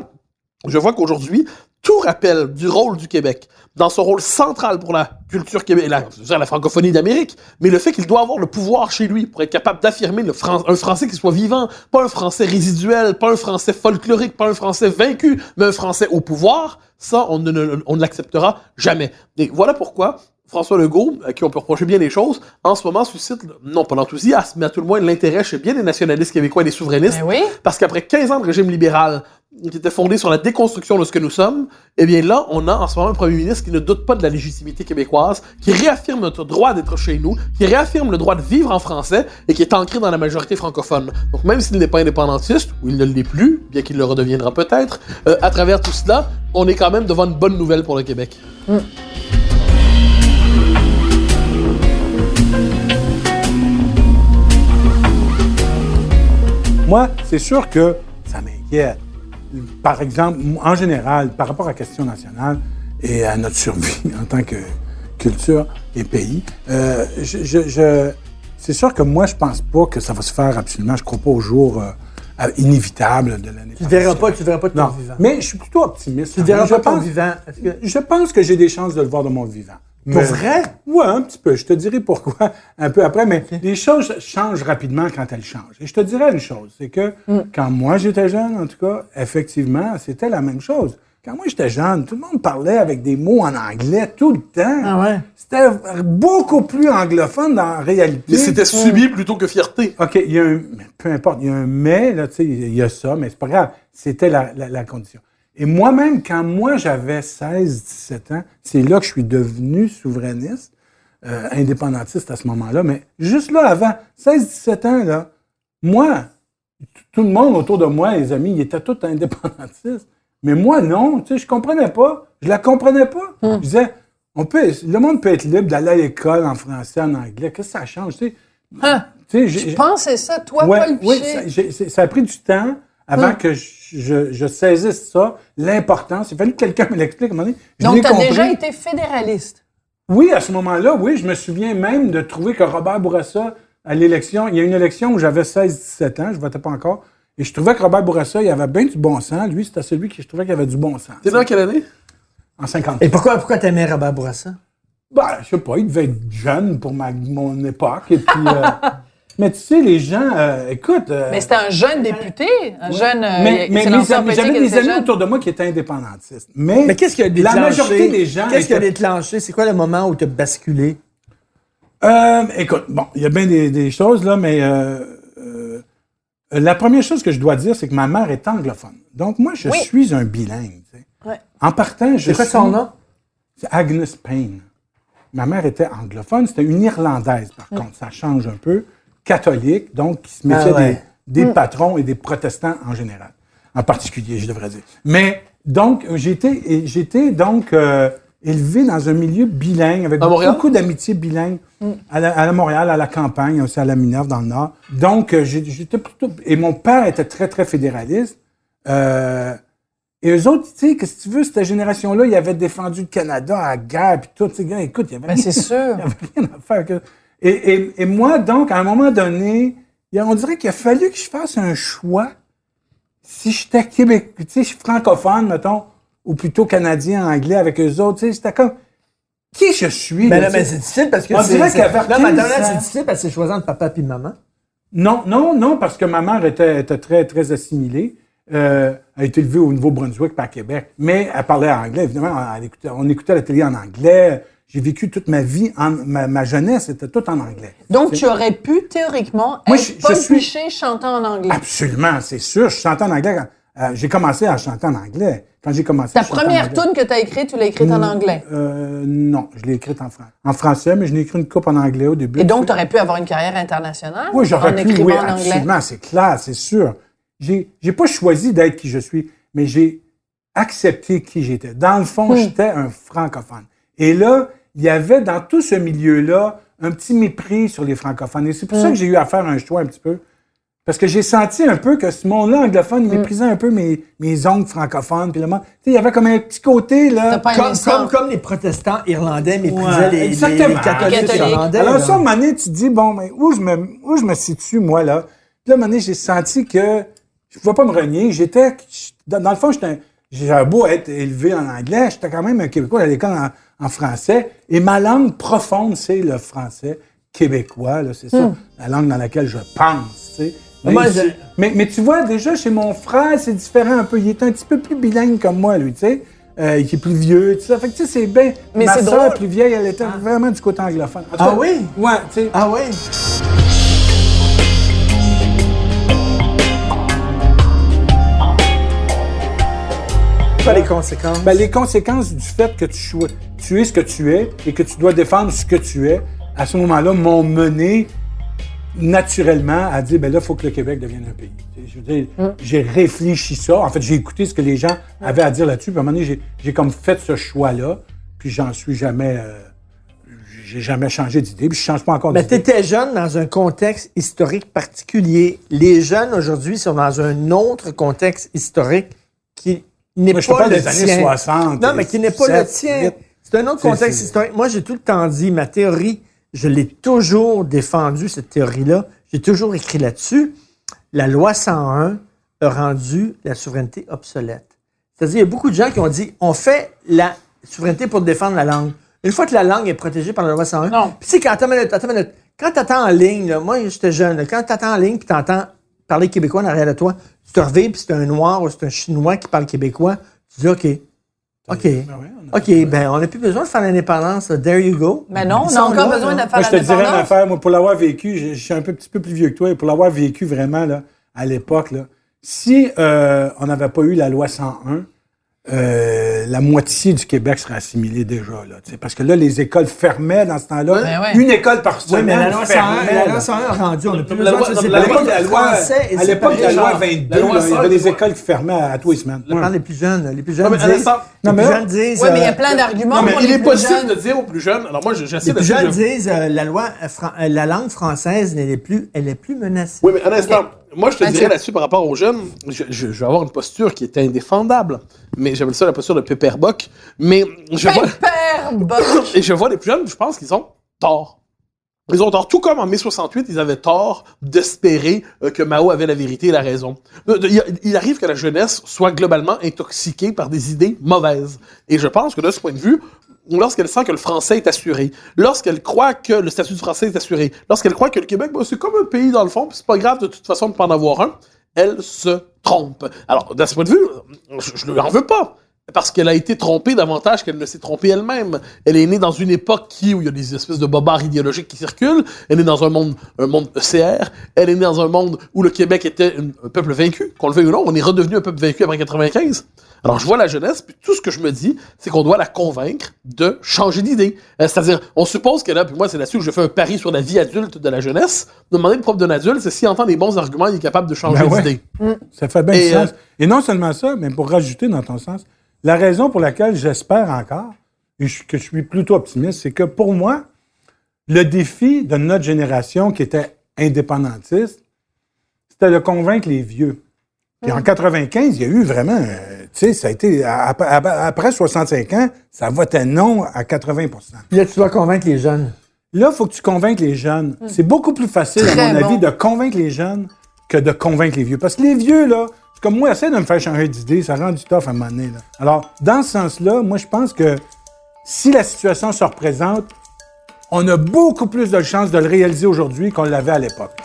je vois qu'aujourd'hui, tout rappel du rôle du Québec dans son rôle central pour la culture québécoise, la, la francophonie d'Amérique, mais le fait qu'il doit avoir le pouvoir chez lui pour être capable d'affirmer un français qui soit vivant, pas un français résiduel, pas un français folklorique, pas un français vaincu, mais un français au pouvoir, ça, on ne- on ne l'acceptera jamais. Et voilà pourquoi François Legault, à qui on peut reprocher bien les choses, en ce moment suscite, non pas l'enthousiasme, mais à tout le moins l'intérêt chez bien les nationalistes québécois et les souverainistes, Ben oui. parce qu'après 15 ans de régime libéral qui était fondé sur la déconstruction de ce que nous sommes, eh bien là, on a en ce moment un premier ministre qui ne doute pas de la légitimité québécoise, qui réaffirme notre droit d'être chez nous, qui réaffirme le droit de vivre en français et qui est ancré dans la majorité francophone. Donc même s'il n'est pas indépendantiste, ou il ne l'est plus, bien qu'il le redeviendra peut-être, euh, à travers tout cela, on est quand même devant une bonne nouvelle pour le Québec. Moi, c'est sûr que ça m'inquiète. Par exemple, en général, par rapport à la question nationale et à notre survie en tant que culture et pays, euh, je, je- je- c'est sûr que moi, je pense pas que ça va se faire absolument. Je crois pas au jour euh, inévitable de l'année. Tu ne verras pas, tu verras pas de ton Non, vivant. mais je suis plutôt optimiste. tu ne verras je pas de ton vivant. Que- je pense que j'ai des chances de le voir de mon vivant. Pour vrai? Ouais, un petit peu. Je te dirai pourquoi un peu après, mais les choses changent rapidement quand elles changent. Et je te dirais une chose, c'est que quand moi j'étais jeune, en tout cas, effectivement, c'était la même chose. Quand moi j'étais jeune, tout le monde parlait avec des mots en anglais tout le temps. Ah ouais? C'était beaucoup plus anglophone dans la réalité. Mais c'était subi plutôt que fierté. OK, il y a un. Peu importe, il y a un mais, là, tu sais, il y a ça, mais c'est pas grave. C'était la, la- la condition. Et moi-même, quand moi j'avais 16, 17 ans, c'est là que je suis devenu souverainiste, euh, indépendantiste à ce moment-là. Mais juste là, avant, 16, 17 ans, là, moi, tout le monde autour de moi, les amis, ils étaient tous indépendantistes. Mais moi, non, tu sais, je comprenais pas. Je la comprenais pas. Je disais, on peut, le monde peut être libre d'aller à l'école en français, en anglais. Qu'est-ce que ça change, tu sais? Hein? Tu sais, Je pensais ça, toi, Ouais, Paul oui, Piché. ça, j'ai- c'est- ça a pris du temps avant que je, je- je saisisse ça, l'importance. Il fallait que quelqu'un me l'explique à un moment donné. Je Donc, tu as compris. déjà été fédéraliste. Oui, à ce moment-là, oui, je me souviens même de trouver que Robert Bourassa, à l'élection, il y a une élection où j'avais 16-17 ans, je votais pas encore, et je trouvais que Robert Bourassa, il avait bien du bon sens. Lui, c'était celui qui je trouvais qu'il avait du bon sens. T'es dans quelle année? En 50. Et pourquoi, pourquoi t'aimais Robert Bourassa? Ben, je sais pas, il devait être jeune pour ma, mon époque. Et puis, euh, mais tu sais, les gens, euh, écoute. euh, Mais c'était un jeune député, un jeune. euh, mais, j'avais des amis jeune. autour de moi qui étaient indépendantistes. Mais, Mais qu'est-ce qui a la déclenché? majorité des gens. Qu'est-ce qui a déclenché? C'est quoi le moment où tu as basculé? Euh, écoute, bon, il y a bien des, des choses là, mais euh, euh, la première chose que je dois dire, c'est que ma mère est anglophone. Donc moi, je Oui. suis un bilingue. tu sais. Ouais. En partant, je C'est quoi suis- son nom? C'est Agnes Payne. Ma mère était anglophone, c'était une Irlandaise, par contre. Ça change un peu. Catholique, donc qui se méfiait Ah ouais. des, des patrons et des protestants en général. En particulier, je devrais dire. Mais donc, j'étais j'étais donc euh, élevé dans un milieu bilingue, avec beaucoup d'amitié bilingue à, la, à la Montréal, à la campagne, aussi à la Minerve, dans le Nord. Donc, euh, j'étais plutôt... Et mon père était très, très fédéraliste. Euh, et eux autres, tu sais, que tu veux, cette génération-là, ils avaient défendu le Canada à la guerre, puis tout, tu sais, gars, écoute, il y avait Ben, sûr. il y avait rien à faire. Que... Et, et, et moi, donc, à un moment donné, on dirait qu'il a fallu que je fasse un choix. Si j'étais Québec, tu sais, je suis francophone, mettons, ou plutôt canadien, anglais avec eux autres, tu sais, c'était comme... qui je suis. Mais là, mais c'est difficile parce que On c'est- dirait qu'à de c'est difficile parce que c'est choisi entre papa et maman. Non, non, non, parce que ma mère était, était très, très assimilée. Euh, elle a été élevée au Nouveau-Brunswick, pas à Québec. Mais elle parlait anglais, évidemment. Elle écoutait- on écoutait la télé en anglais. J'ai vécu toute ma vie, en, ma, ma jeunesse était toute en anglais. Donc, tu aurais pu, théoriquement, Moi, être je- je Paul suis- chantant en anglais. Absolument, c'est sûr. Je chantais en anglais. euh, j'ai commencé à chanter en anglais. Quand j'ai commencé Ta à première tune que tu as écrite, tu l'as écrite en anglais? Euh, non, je l'ai écrite en, fran- en français, mais je l'ai écrit une coupe en anglais au début. Et donc, tu aurais pu avoir une carrière internationale Oui, j'aurais pu, oui, en anglais. absolument, c'est clair, c'est sûr. J'ai, j'ai pas choisi d'être qui je suis, mais j'ai accepté qui j'étais. Dans le fond, Hmm. j'étais un francophone. Et là, il y avait dans tout ce milieu-là un petit mépris sur les francophones. Et c'est pour ça que j'ai eu à faire un choix un petit peu. Parce que j'ai senti un peu que ce monde-là anglophone, il méprisait un peu mes, mes oncles francophones. Puis le monde- tu sais, il y avait comme un petit côté, là. Comme, comme, comme les protestants irlandais méprisaient Ouais, les, les, catholiques, Catholiques. irlandais. Alors là. ça, à un moment donné, tu te dis, bon, mais où je me, où je me situe, moi, là? Puis là, à un moment donné, j'ai senti que je pouvais pas me renier. J'étais, dans, dans le fond, j'étais un- j'avais beau être élevé en anglais, j'étais quand même un Québécois à l'école en, en français. Et ma langue profonde, c'est le français québécois, c'est ça, la langue dans laquelle je pense, tu sais. Mais, Moi, je- mais, mais tu vois, déjà, chez mon frère, c'est différent un peu. Il est un petit peu plus bilingue comme moi, lui, tu sais. Euh, il est plus vieux, tout ça. Fait que, tu sais, c'est bien. Mais Ma drôle. plus vieille, elle était vraiment du côté anglophone. Ah oui? Ouais, tu sais. Ah oui? Pas les conséquences. Ben, les conséquences du fait que tu, es ce que tu es et que tu dois défendre ce que tu es, à ce moment-là, m'ont mené naturellement à dire, ben là, il faut que le Québec devienne un pays. Je veux dire, j'ai réfléchi ça. En fait, j'ai écouté ce que les gens avaient à dire là-dessus. Puis à un moment donné, j'ai- comme fait ce choix-là. Puis j'en suis jamais... euh, j'ai jamais changé d'idée. Puis je change pas encore Mais d'idée. tu étais jeune dans un contexte historique particulier. Les jeunes aujourd'hui sont dans un autre contexte historique qui n'est Moi, je te pas parle le des années tien. 60, Non, mais qui n'est pas le 7, tien. 8. C'est un autre contexte historique. Moi, j'ai tout le temps dit, ma théorie, je l'ai toujours défendue, cette théorie-là. J'ai toujours écrit là-dessus. La loi 101 a rendu la souveraineté obsolète. C'est-à-dire, il y a beaucoup de gens qui ont dit, on fait la souveraineté pour défendre la langue. Une fois que la langue est protégée par la loi 101, Non. puis tu sais, quand attends une minute, attends une minute. Quand t'attends en ligne, là, moi, j'étais jeune, là, quand t'attends en ligne puis t'entends parler québécois en arrière de toi, tu te revives puis c'est un noir ou c'est un chinois qui parle québécois, tu dis, OK, OK, Ben ouais, OK, ben, on n'a plus besoin de faire l'indépendance, there you go. Mais non, on a encore là, besoin de faire Moi, je te dirais une l'indépendance. affaire, moi, pour l'avoir vécu, je, je suis un peu, petit peu plus vieux que toi, et pour l'avoir vécu vraiment, là, à l'époque, si euh, on n'avait pas eu la loi 101, euh, la moitié du Québec serait assimilée déjà, là, tu sais, parce que là, les écoles fermaient dans ce temps-là. Ouais, ouais. Une école par Oui, semaine mais la loi 101, fermait, la là. loi 101 a rendu, on n'a plus La besoin loi- la loi- loi, à l'époque, la loi genre. 22, La loi là, il y 100, avait des écoles qui fermaient à tous les semaines. Parle des plus jeunes. Les plus jeunes Non, mais disent... les Non, mais plus là- jeunes disent... Oui, mais il y a euh, plein d'arguments Non, mais pour il les est possible de dire aux plus jeunes. Alors moi, je- j'essaie Les de plus dire- jeunes disent euh, la loi, fran- la langue française elle est plus, elle est plus menacée. Oui, mais un instant. Moi, je te Vas-y. dirais là-dessus par rapport aux jeunes, je, je- je vais avoir une posture qui est indéfendable. Mais j'appelle ça la posture de Pepper Bock. Mais je vois, Bock. et je vois les plus jeunes, je pense qu'ils ont tort. Ils ont tort. Tout comme en mai 68, ils avaient tort d'espérer euh, que Mao avait la vérité et la raison. Il, arrive que la jeunesse soit globalement intoxiquée par des idées mauvaises. Et je pense que de ce point de vue, lorsqu'elle sent que le français est assuré, lorsqu'elle croit que le statut du français est assuré, lorsqu'elle croit que le Québec, c'est comme un pays dans le fond, puis c'est pas grave de toute façon de pas en avoir un, elle se trompe. Alors, de ce point de vue, je, ne lui en veux pas. Parce qu'elle a été trompée davantage qu'elle ne s'est trompée elle-même. Elle est née dans une époque qui, où il y a des espèces de bobards idéologiques qui circulent. Elle est dans un monde, un monde ECR. Elle est née dans un monde où le Québec était une- un peuple vaincu. Qu'on le veuille ou non, on est redevenu un peuple vaincu après 95. Alors, je vois la jeunesse, puis tout ce que je me dis, c'est qu'on doit la convaincre de changer d'idée. Euh, C'est-à-dire, on suppose qu'elle a, puis moi, c'est là-dessus que je fais un pari sur la vie adulte de la jeunesse. Demander le propre d'un adulte, c'est s'il entend des bons arguments, il est capable de changer Ben ouais. d'idée. Ça fait bien Et, du sens. euh, Et non seulement ça, mais pour rajouter dans ton sens, la raison pour laquelle j'espère encore, et que je suis plutôt optimiste, c'est que pour moi, le défi de notre génération qui était indépendantiste, c'était de convaincre les vieux. Puis en 95, il y a eu vraiment, euh, tu sais, ça a été, à- à- après 65 ans, ça votait non à 80 Puis là, tu dois convaincre les jeunes. Là, il faut que tu convainques les jeunes. C'est beaucoup plus facile, à mon bon. avis, de convaincre les jeunes que de convaincre les vieux. Parce que les vieux, là, comme moi, essaie de me faire changer d'idée, ça rend du tough à un moment donné. Alors, dans ce sens-là, moi, je pense que si la situation se représente, on a beaucoup plus de chances de le réaliser aujourd'hui qu'on l'avait à l'époque.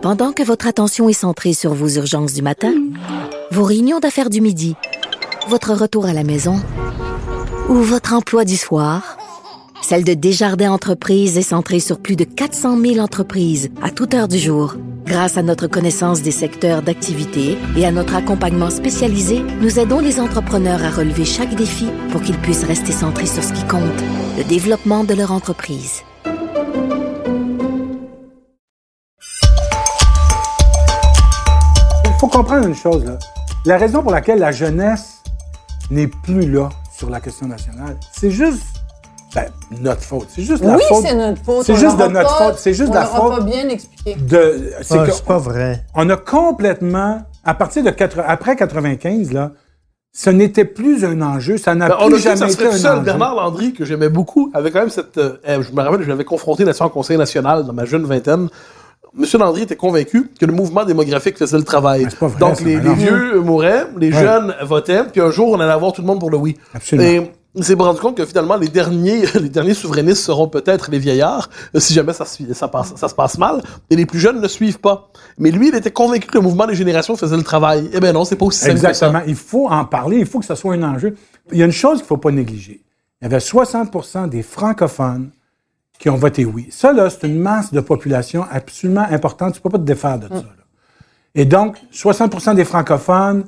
Pendant que votre attention est centrée sur vos urgences du matin, vos réunions d'affaires du midi, votre retour à la maison ou votre emploi du soir, celle de Desjardins Entreprises est centrée sur plus de 400 000 entreprises à toute heure du jour. Grâce à notre connaissance des secteurs d'activité et à notre accompagnement spécialisé, nous aidons les entrepreneurs à relever chaque défi pour qu'ils puissent rester centrés sur ce qui compte, le développement de leur entreprise. Il faut comprendre une chose. là. La raison pour laquelle la jeunesse n'est plus là sur la question nationale, c'est juste ben, notre faute. C'est juste la Oui, faute. c'est notre faute. C'est On juste de notre pas- faute. C'est juste on de la l'aura faute pas bien expliqué. de. C'est Ah, que c'est pas vrai. on a complètement, à partir de après 95 là, ce n'était plus un enjeu. Ça n'a Ben, on a plus jamais ça été serait un seul. enjeu. Bernard Landry, que j'aimais beaucoup, avait quand même cette. euh, euh, je me rappelle, je l'avais confronté là-dessus en Conseil national dans ma jeune vingtaine. Monsieur Landry était convaincu que le mouvement démographique faisait le travail. C'est pas vrai, Donc ça, les, non. vieux mouraient, les Ouais. jeunes votaient, puis un jour on allait avoir tout le monde pour le oui. Absolument. Et s'est rendu compte que finalement les derniers, les derniers souverainistes seront peut-être les vieillards, euh, si jamais ça, se- ça, passe, ça se passe mal, et les plus jeunes ne suivent pas. Mais lui, il était convaincu que le mouvement des générations faisait le travail. Eh ben non, c'est pas aussi simple que ça. Exactement. Il faut en parler. Il faut que ce soit un enjeu. Il y a une chose qu'il ne faut pas négliger. Il y avait 60% des francophones qui ont voté oui. Ça, là, c'est une masse de population absolument importante. Tu ne peux pas te défaire de ça. là. Et donc, 60% des francophones.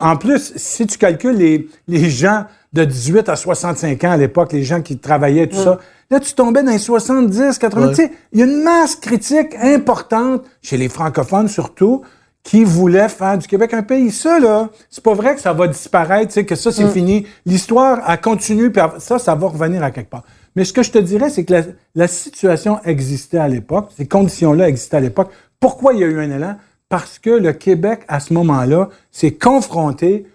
En plus, si tu calcules les, les gens de 18 à 65 ans à l'époque, les gens qui travaillaient, tout ça, là, tu tombais dans les 70, 80. Ouais. Tu sais, il y a une masse critique importante, chez les francophones surtout, qui voulaient faire du Québec un pays. Ça, là, c'est pas vrai que ça va disparaître, tu sais, que ça, c'est fini. L'histoire, elle continue, puis ça, ça va revenir à quelque part. Mais ce que je te dirais, c'est que la, la situation existait à l'époque, ces conditions-là existaient à l'époque. Pourquoi il y a eu un élan? Parce que le Québec, à ce moment-là, s'est confronté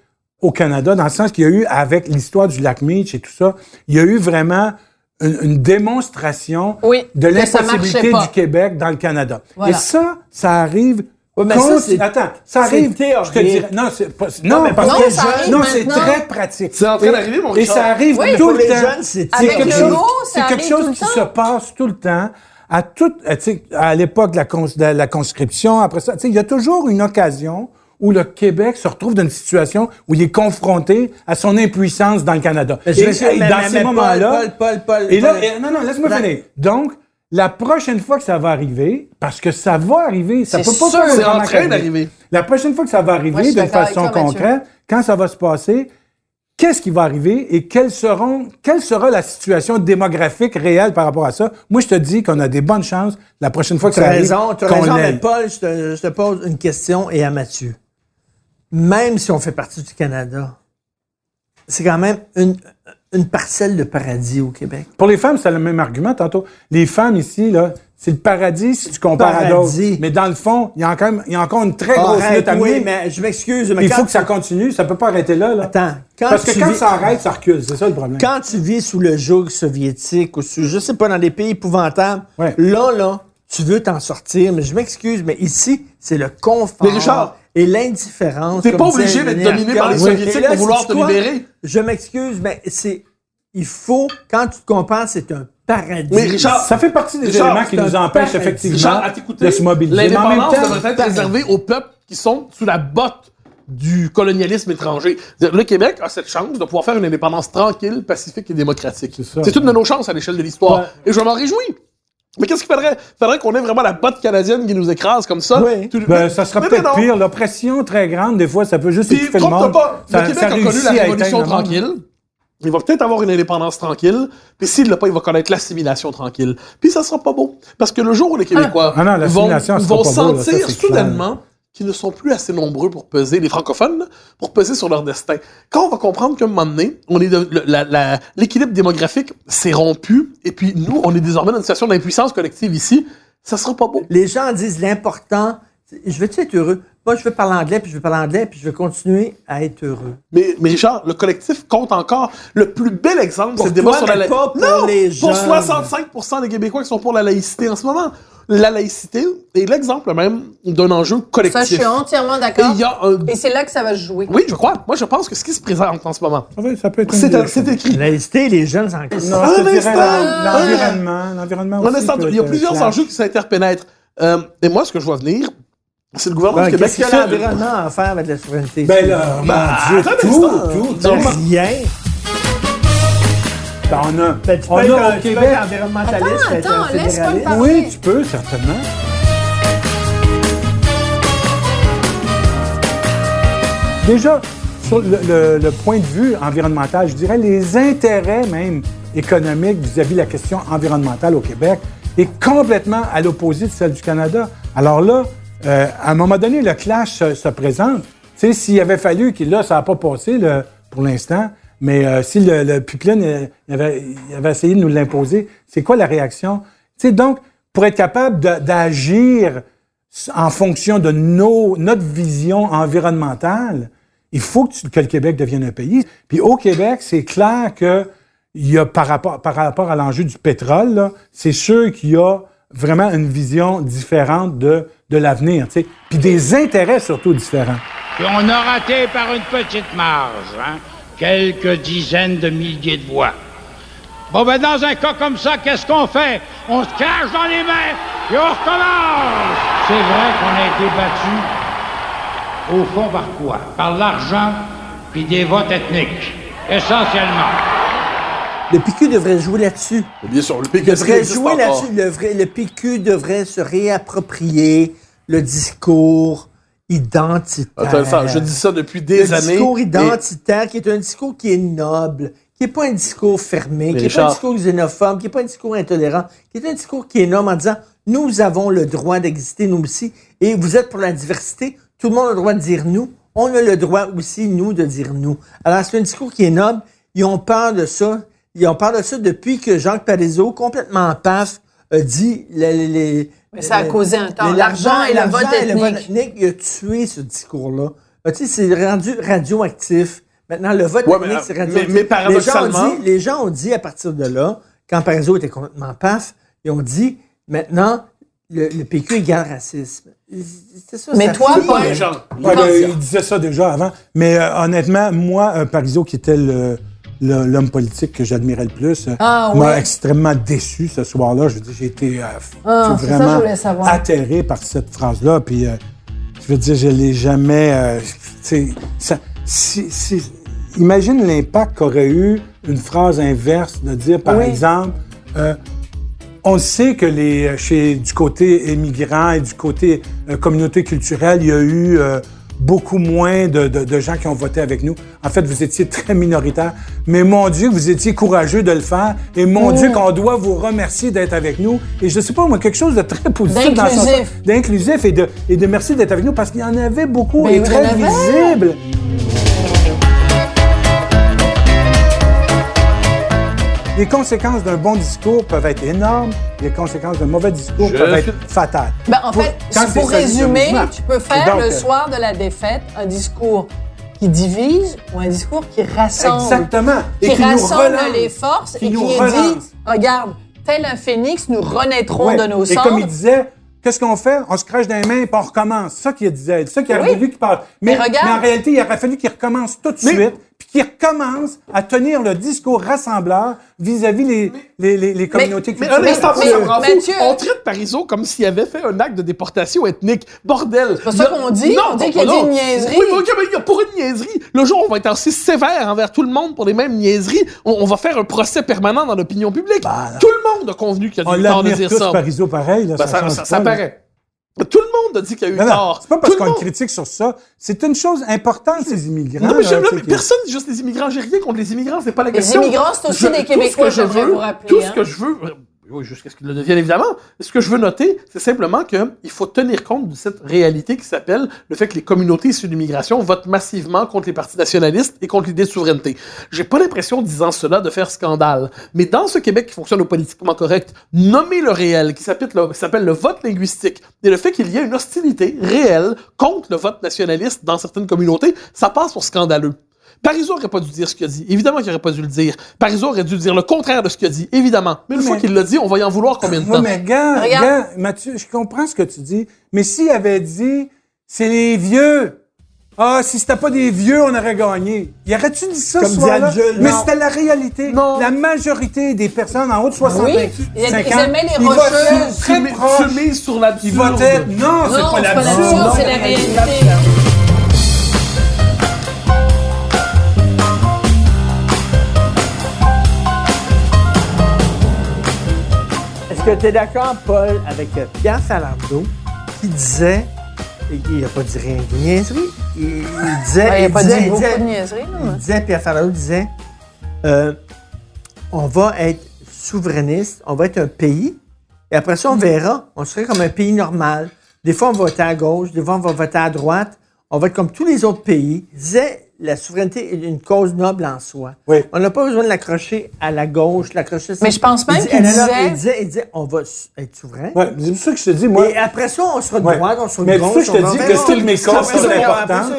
au Canada, dans le sens qu'il y a eu, avec l'histoire du lac Meach et tout ça, il y a eu vraiment une, une démonstration Oui, de l'impossibilité du Québec dans le Canada. Voilà. Et ça, ça arrive. Mais contre- c'est- Attends, ça arrive. Je te dirais. Non, pas. Non, mais parce non, que ça arrive non, c'est très pratique. C'est en train Et- d'arriver, mon Et Richard. ça arrive Oui, tout le les temps. jeunes, c'est Avec quelque chose- ça C'est quelque arrive chose tout le qui temps. se passe tout le temps. À toute, tu sais, à l'époque de la, cons- de la conscription, après ça, tu sais, il y a toujours une occasion où le Québec se retrouve dans une situation où il est confronté à son impuissance dans le Canada. Mais Et- me souviens- et mais- dans mais- ces moments-là, Paul, Paul, Paul, et là, Paul. et- non, non, laisse-moi finir. Donc, la prochaine fois que ça va arriver, parce que ça va arriver, ça peut pas sûr. C'est en train d'arriver. La prochaine fois que ça va arriver d'une façon toi, Mathieu. concrète, quand ça va se passer, qu'est-ce qui va arriver et quelles seront, quelle sera la situation démographique réelle par rapport à ça? Moi, je te dis qu'on a des bonnes chances la prochaine fois que Tu ça as arrive. raison, tu as raison, mais. Paul, je te, je te pose une question et à Mathieu. Même si on fait partie du Canada, c'est quand même une, une parcelle de paradis au Québec. Pour les femmes, c'est le même argument tantôt. Les femmes ici, là, c'est le paradis si tu compares à d'autres. Paradis. Mais dans le fond, il y a encore, il y a encore une très grosse Arrête, lutte à oui, mener. mais je m'excuse, mais Il faut que ça continue, ça peut pas arrêter là. là. Attends, quand Parce que tu quand vis- ça arrête, ça recule. C'est ça le problème. Quand tu vis sous le joug soviétique ou sous, je sais pas, dans des pays épouvantables, Ouais. là, là, tu veux t'en sortir, mais je m'excuse, mais ici, c'est le confort Mais Richard, et l'indifférence. T'es pas obligé d'être dominé par les. Soviétiques Et là, pour vouloir te quoi? libérer. Je m'excuse, mais c'est, il faut, quand tu te compares, c'est un paradis. Mais Richard, Ça fait partie des Richard, éléments qui nous empêchent paradis. effectivement Richard, de se mobiliser. Mais en même L'indépendance devrait être réservée aux peuples qui sont sous la botte du colonialisme étranger. Le Québec a cette chance de pouvoir faire une indépendance tranquille, pacifique et démocratique. C'est ça. C'est une de nos chances à l'échelle de l'histoire. Ouais. Et je m'en réjouis. Mais qu'est-ce qu'il faudrait? faudrait qu'on ait vraiment la botte canadienne qui nous écrase comme ça. Oui. Tout- ben, ça sera peut-être pire. L'oppression très grande, des fois, ça peut juste étouffer le monde. pas, Ça- le Québec ça a connu la révolution tranquille. Il va peut-être avoir une indépendance tranquille, puis s'il l'a pas, il va connaître l'assimilation tranquille. Puis ça sera pas beau. Parce que le jour où les Québécois Ah non, vont, vont pas beau, là, ça, sentir soudainement qu'ils ne sont plus assez nombreux pour peser, les francophones, pour peser sur leur destin. Quand on va comprendre qu'à un moment donné, on est l'équilibre démographique s'est rompu, et puis nous, on est désormais dans une situation d'impuissance collective ici, ça sera pas beau. Les gens disent l'important, je veux-tu être heureux? Moi, je veux parler anglais, puis je veux parler anglais, puis je veux continuer à être heureux. Mais, mais Richard, le collectif compte encore. Le plus bel exemple, c'est le débat sur la laïcité. pour les pour jeunes. 65% des Québécois qui sont pour la laïcité en ce moment. La laïcité est l'exemple même d'un enjeu Ça, collectif. je suis entièrement Et d'accord. un... Et c'est là que ça va se jouer. Oui, je crois. Moi, je pense que ce qui se présente en ce moment, Ça, va- ça peut être une c'est écrit. La laïcité, les jeunes s'en Non, l'en- l'environnement. L'environnement Un aussi il y a plusieurs enjeux qui s'interpénètrent. Euh, et moi, ce que je vois venir, c'est le gouvernement Ben, du Québec Qu'est-ce qui que fait... l'environnement a à faire avec la souveraineté? Ben là, Bah, mon Dieu, tout, tout. Rien. Ben, on a, Ben, tu peux on a au Québec. environnementaliste, Attends, être attends, un laisse-moi le fédéraliste. parler. Oui, tu peux, certainement. Déjà, sur le, le- le point de vue environnemental, je dirais les intérêts même économiques vis-à-vis de la question environnementale au Québec est complètement à l'opposé de celle du Canada. Alors là, euh, à un moment donné, le clash se, se présente. Tu sais, s'il avait fallu, que là, ça n'a pas passé le- pour l'instant, mais euh, si le, le pipeline euh, avait, essayé de nous l'imposer, c'est quoi la réaction? Donc, pour être capable d'agir en fonction de nos, notre vision environnementale, il faut que, le Québec devienne un pays. Puis au Québec, c'est clair que il y a par rapport, par rapport à l'enjeu du pétrole, c'est sûr qu'il y a vraiment une vision différente de, de l'avenir. Puis des intérêts surtout différents. Et on a raté par une petite marge, hein, quelques dizaines de milliers de voix. Bon, ben, dans un cas comme ça, qu'est-ce qu'on fait? On se cache dans les mains et on recommence! C'est vrai qu'on a été battu, au fond, par quoi? Par l'argent puis des votes ethniques, essentiellement. Le PQ devrait jouer là-dessus. Bien sûr, le PQSD devrait jouer là-dessus. Le, vrai- le PQ devrait se réapproprier le discours identitaire. Je dis ça depuis des le années. discours et- identitaire, qui est un discours qui est noble, qui n'est pas un discours fermé, qui n'est pas un discours xénophobe, qui n'est pas un discours intolérant, qui est un discours qui est noble en disant nous avons le droit d'exister, nous aussi, et vous êtes pour la diversité, tout le monde a le droit de dire nous, on a le droit aussi, nous, de dire nous. Alors, c'est un discours qui est noble, ils ont peur de ça, ils ont peur de ça depuis que Jacques Parizeau, complètement paf, a dit les, Mais ça a causé un temps. L'argent et le vote l'argent et le vote ethnique. il a tué ce discours-là. Ah, Tu sais, c'est rendu radioactif. Maintenant, le vote Ouais, mais, ethnique, c'est mais- radioactif. mais paradoxalement- Les gens, ont dit, les gens ont dit à partir de là, quand Parizeau était complètement paf, ils ont dit maintenant, le, le PQ égale racisme. C'est ça, Mais ça toi. Paul- Les gens. Ouais, ben, il disait ça déjà avant. Mais euh, honnêtement, moi, euh, Parizeau, qui était le- le- l'homme politique que j'admirais le plus, euh, Ah, m'a extrêmement déçu ce soir-là. Je veux dire, j'ai été euh, Ah, ça savoir. atterré par cette phrase-là. Puis, euh, je veux dire, je l'ai jamais... euh, ça, si- si- imagine l'impact qu'aurait eu une phrase inverse de dire, par Oui. exemple... on sait que les, chez, du côté immigrant et du côté communauté culturelle, il y a eu beaucoup moins de, de- de gens qui ont voté avec nous. En fait, vous étiez très minoritaire. Mais mon Dieu, vous étiez courageux de le faire. Et mon Dieu, qu'on doit vous remercier d'être avec nous. Et je sais pas, moi, quelque chose de très positif. dans ce sens- D'inclusif. Et de, et de merci d'être avec nous parce qu'il y en avait beaucoup Ben et très visible. Les conséquences d'un bon discours peuvent être énormes. Les conséquences d'un mauvais discours Je peuvent être fatales. Ben, en Pour- fait, quand pour ça, le résumer, tu peux Et faire donc, le euh, soir de la défaite un discours qui divise ou un discours qui rassemble. Exactement. Qui, Et qui nous rassemble relance. les forces Qui et qui dit, regarde, tel un phénix, nous renaîtrons Ouais. de nos Et cendres. comme il disait, qu'est-ce qu'on fait? On se crache dans les mains et on recommence. C'est ça qu'il disait. C'est ça qu'il aurait Oui. qu'il parle. Mais, Mais regarde. mais en réalité, il aurait fallu qu'il recommence tout de suite, puis qu'il recommence à tenir le discours rassembleur vis-à-vis les, les, les, les communautés Mais un culturelles. instant, mais- fou. Mathieu- On traite Parizeau comme s'il avait fait un acte de déportation ethnique. Bordel. C'est pas ça qu'on dit. On dit qu'il a dit une niaiserie. Oui, mais mais pour une niaiserie. Le jour où on va être aussi sévère envers tout le monde pour les mêmes niaiseries, on, on va faire un procès permanent dans l'opinion publique. tout le monde a convenu qu'il y a On du tort de l'admire dire tous, ça. Parizeau, pareil. Là, Ben, ça, change ça- pas, ça là. paraît. Tout le monde a dit qu'il y a eu Non, tort. c'est pas parce qu'on monde. critique sur ça. C'est une chose importante, ces immigrants. Non, mais, là, sais, mais personne dit juste les immigrants. J'ai rien contre les immigrants, c'est pas la Les question. immigrants, c'est aussi Je- des tout ce Québécois, que je veux, vous rappeler, Tout ce hein. que je veux, oui, jusqu'à ce qu'ils le deviennent évidemment. Ce que je veux noter, c'est simplement qu'il faut tenir compte de cette réalité qui s'appelle le fait que les communautés issues d'immigration votent massivement contre les partis nationalistes et contre l'idée de souveraineté. J'ai pas l'impression, disant cela, de faire scandale. Mais dans ce Québec qui fonctionne au politiquement correct, nommer le réel, qui s'appelle le, qui s'appelle le vote linguistique, et le fait qu'il y ait une hostilité réelle contre le vote nationaliste dans certaines communautés, ça passe pour scandaleux. Parizeau aurait pas dû dire ce qu'il a dit. Évidemment qu'il aurait pas dû le dire. Parizeau aurait dû dire le contraire de ce qu'il a dit. Évidemment. Mais une fois qu'il l'a dit, on va y en vouloir combien de Oui, temps? mais gars, Regarde. gars, Mathieu, je comprends ce que tu dis, mais s'il avait dit, c'est les vieux. Ah, si c'était pas des vieux, on aurait gagné. Y aurait-tu dit ça Comme ce soir-là? Mais c'était la réalité. Non. La majorité des personnes en haut de 65 Oui, ils ans, ils aimaient les ils votaient rocheuses. très proches. sur Ils l'absurde. votaient, non, c'est Non, pas c'est pas l'absurde, c'est la réalité. Que tu es d'accord, Paul, avec Pierre Falardeau, qui disait, il n'a pas dit rien de niaiserie, il, il disait, Ouais, il a il pas disait- dit beaucoup disait- de niaiseries, non? il disait, Pierre Falardeau disait, euh, on va être souverainiste, on va être un pays, et après ça, on verra, on serait comme un pays normal. Des fois, on va voter à gauche, des fois, on va voter à droite, on va être comme tous les autres pays. Il disait, la souveraineté est une cause noble en soi. Oui. On n'a pas besoin de l'accrocher à la gauche, l'accrocher... Mais je pense même qu'il disait- il disait, il disait, on va être souverain. Ouais, c'est pour ça que je te dis, moi, Et après ça, on sera de Ouais. droite, on sera de Mais gauche. c'est ça que je te dis que toutes mes causes sont importantes.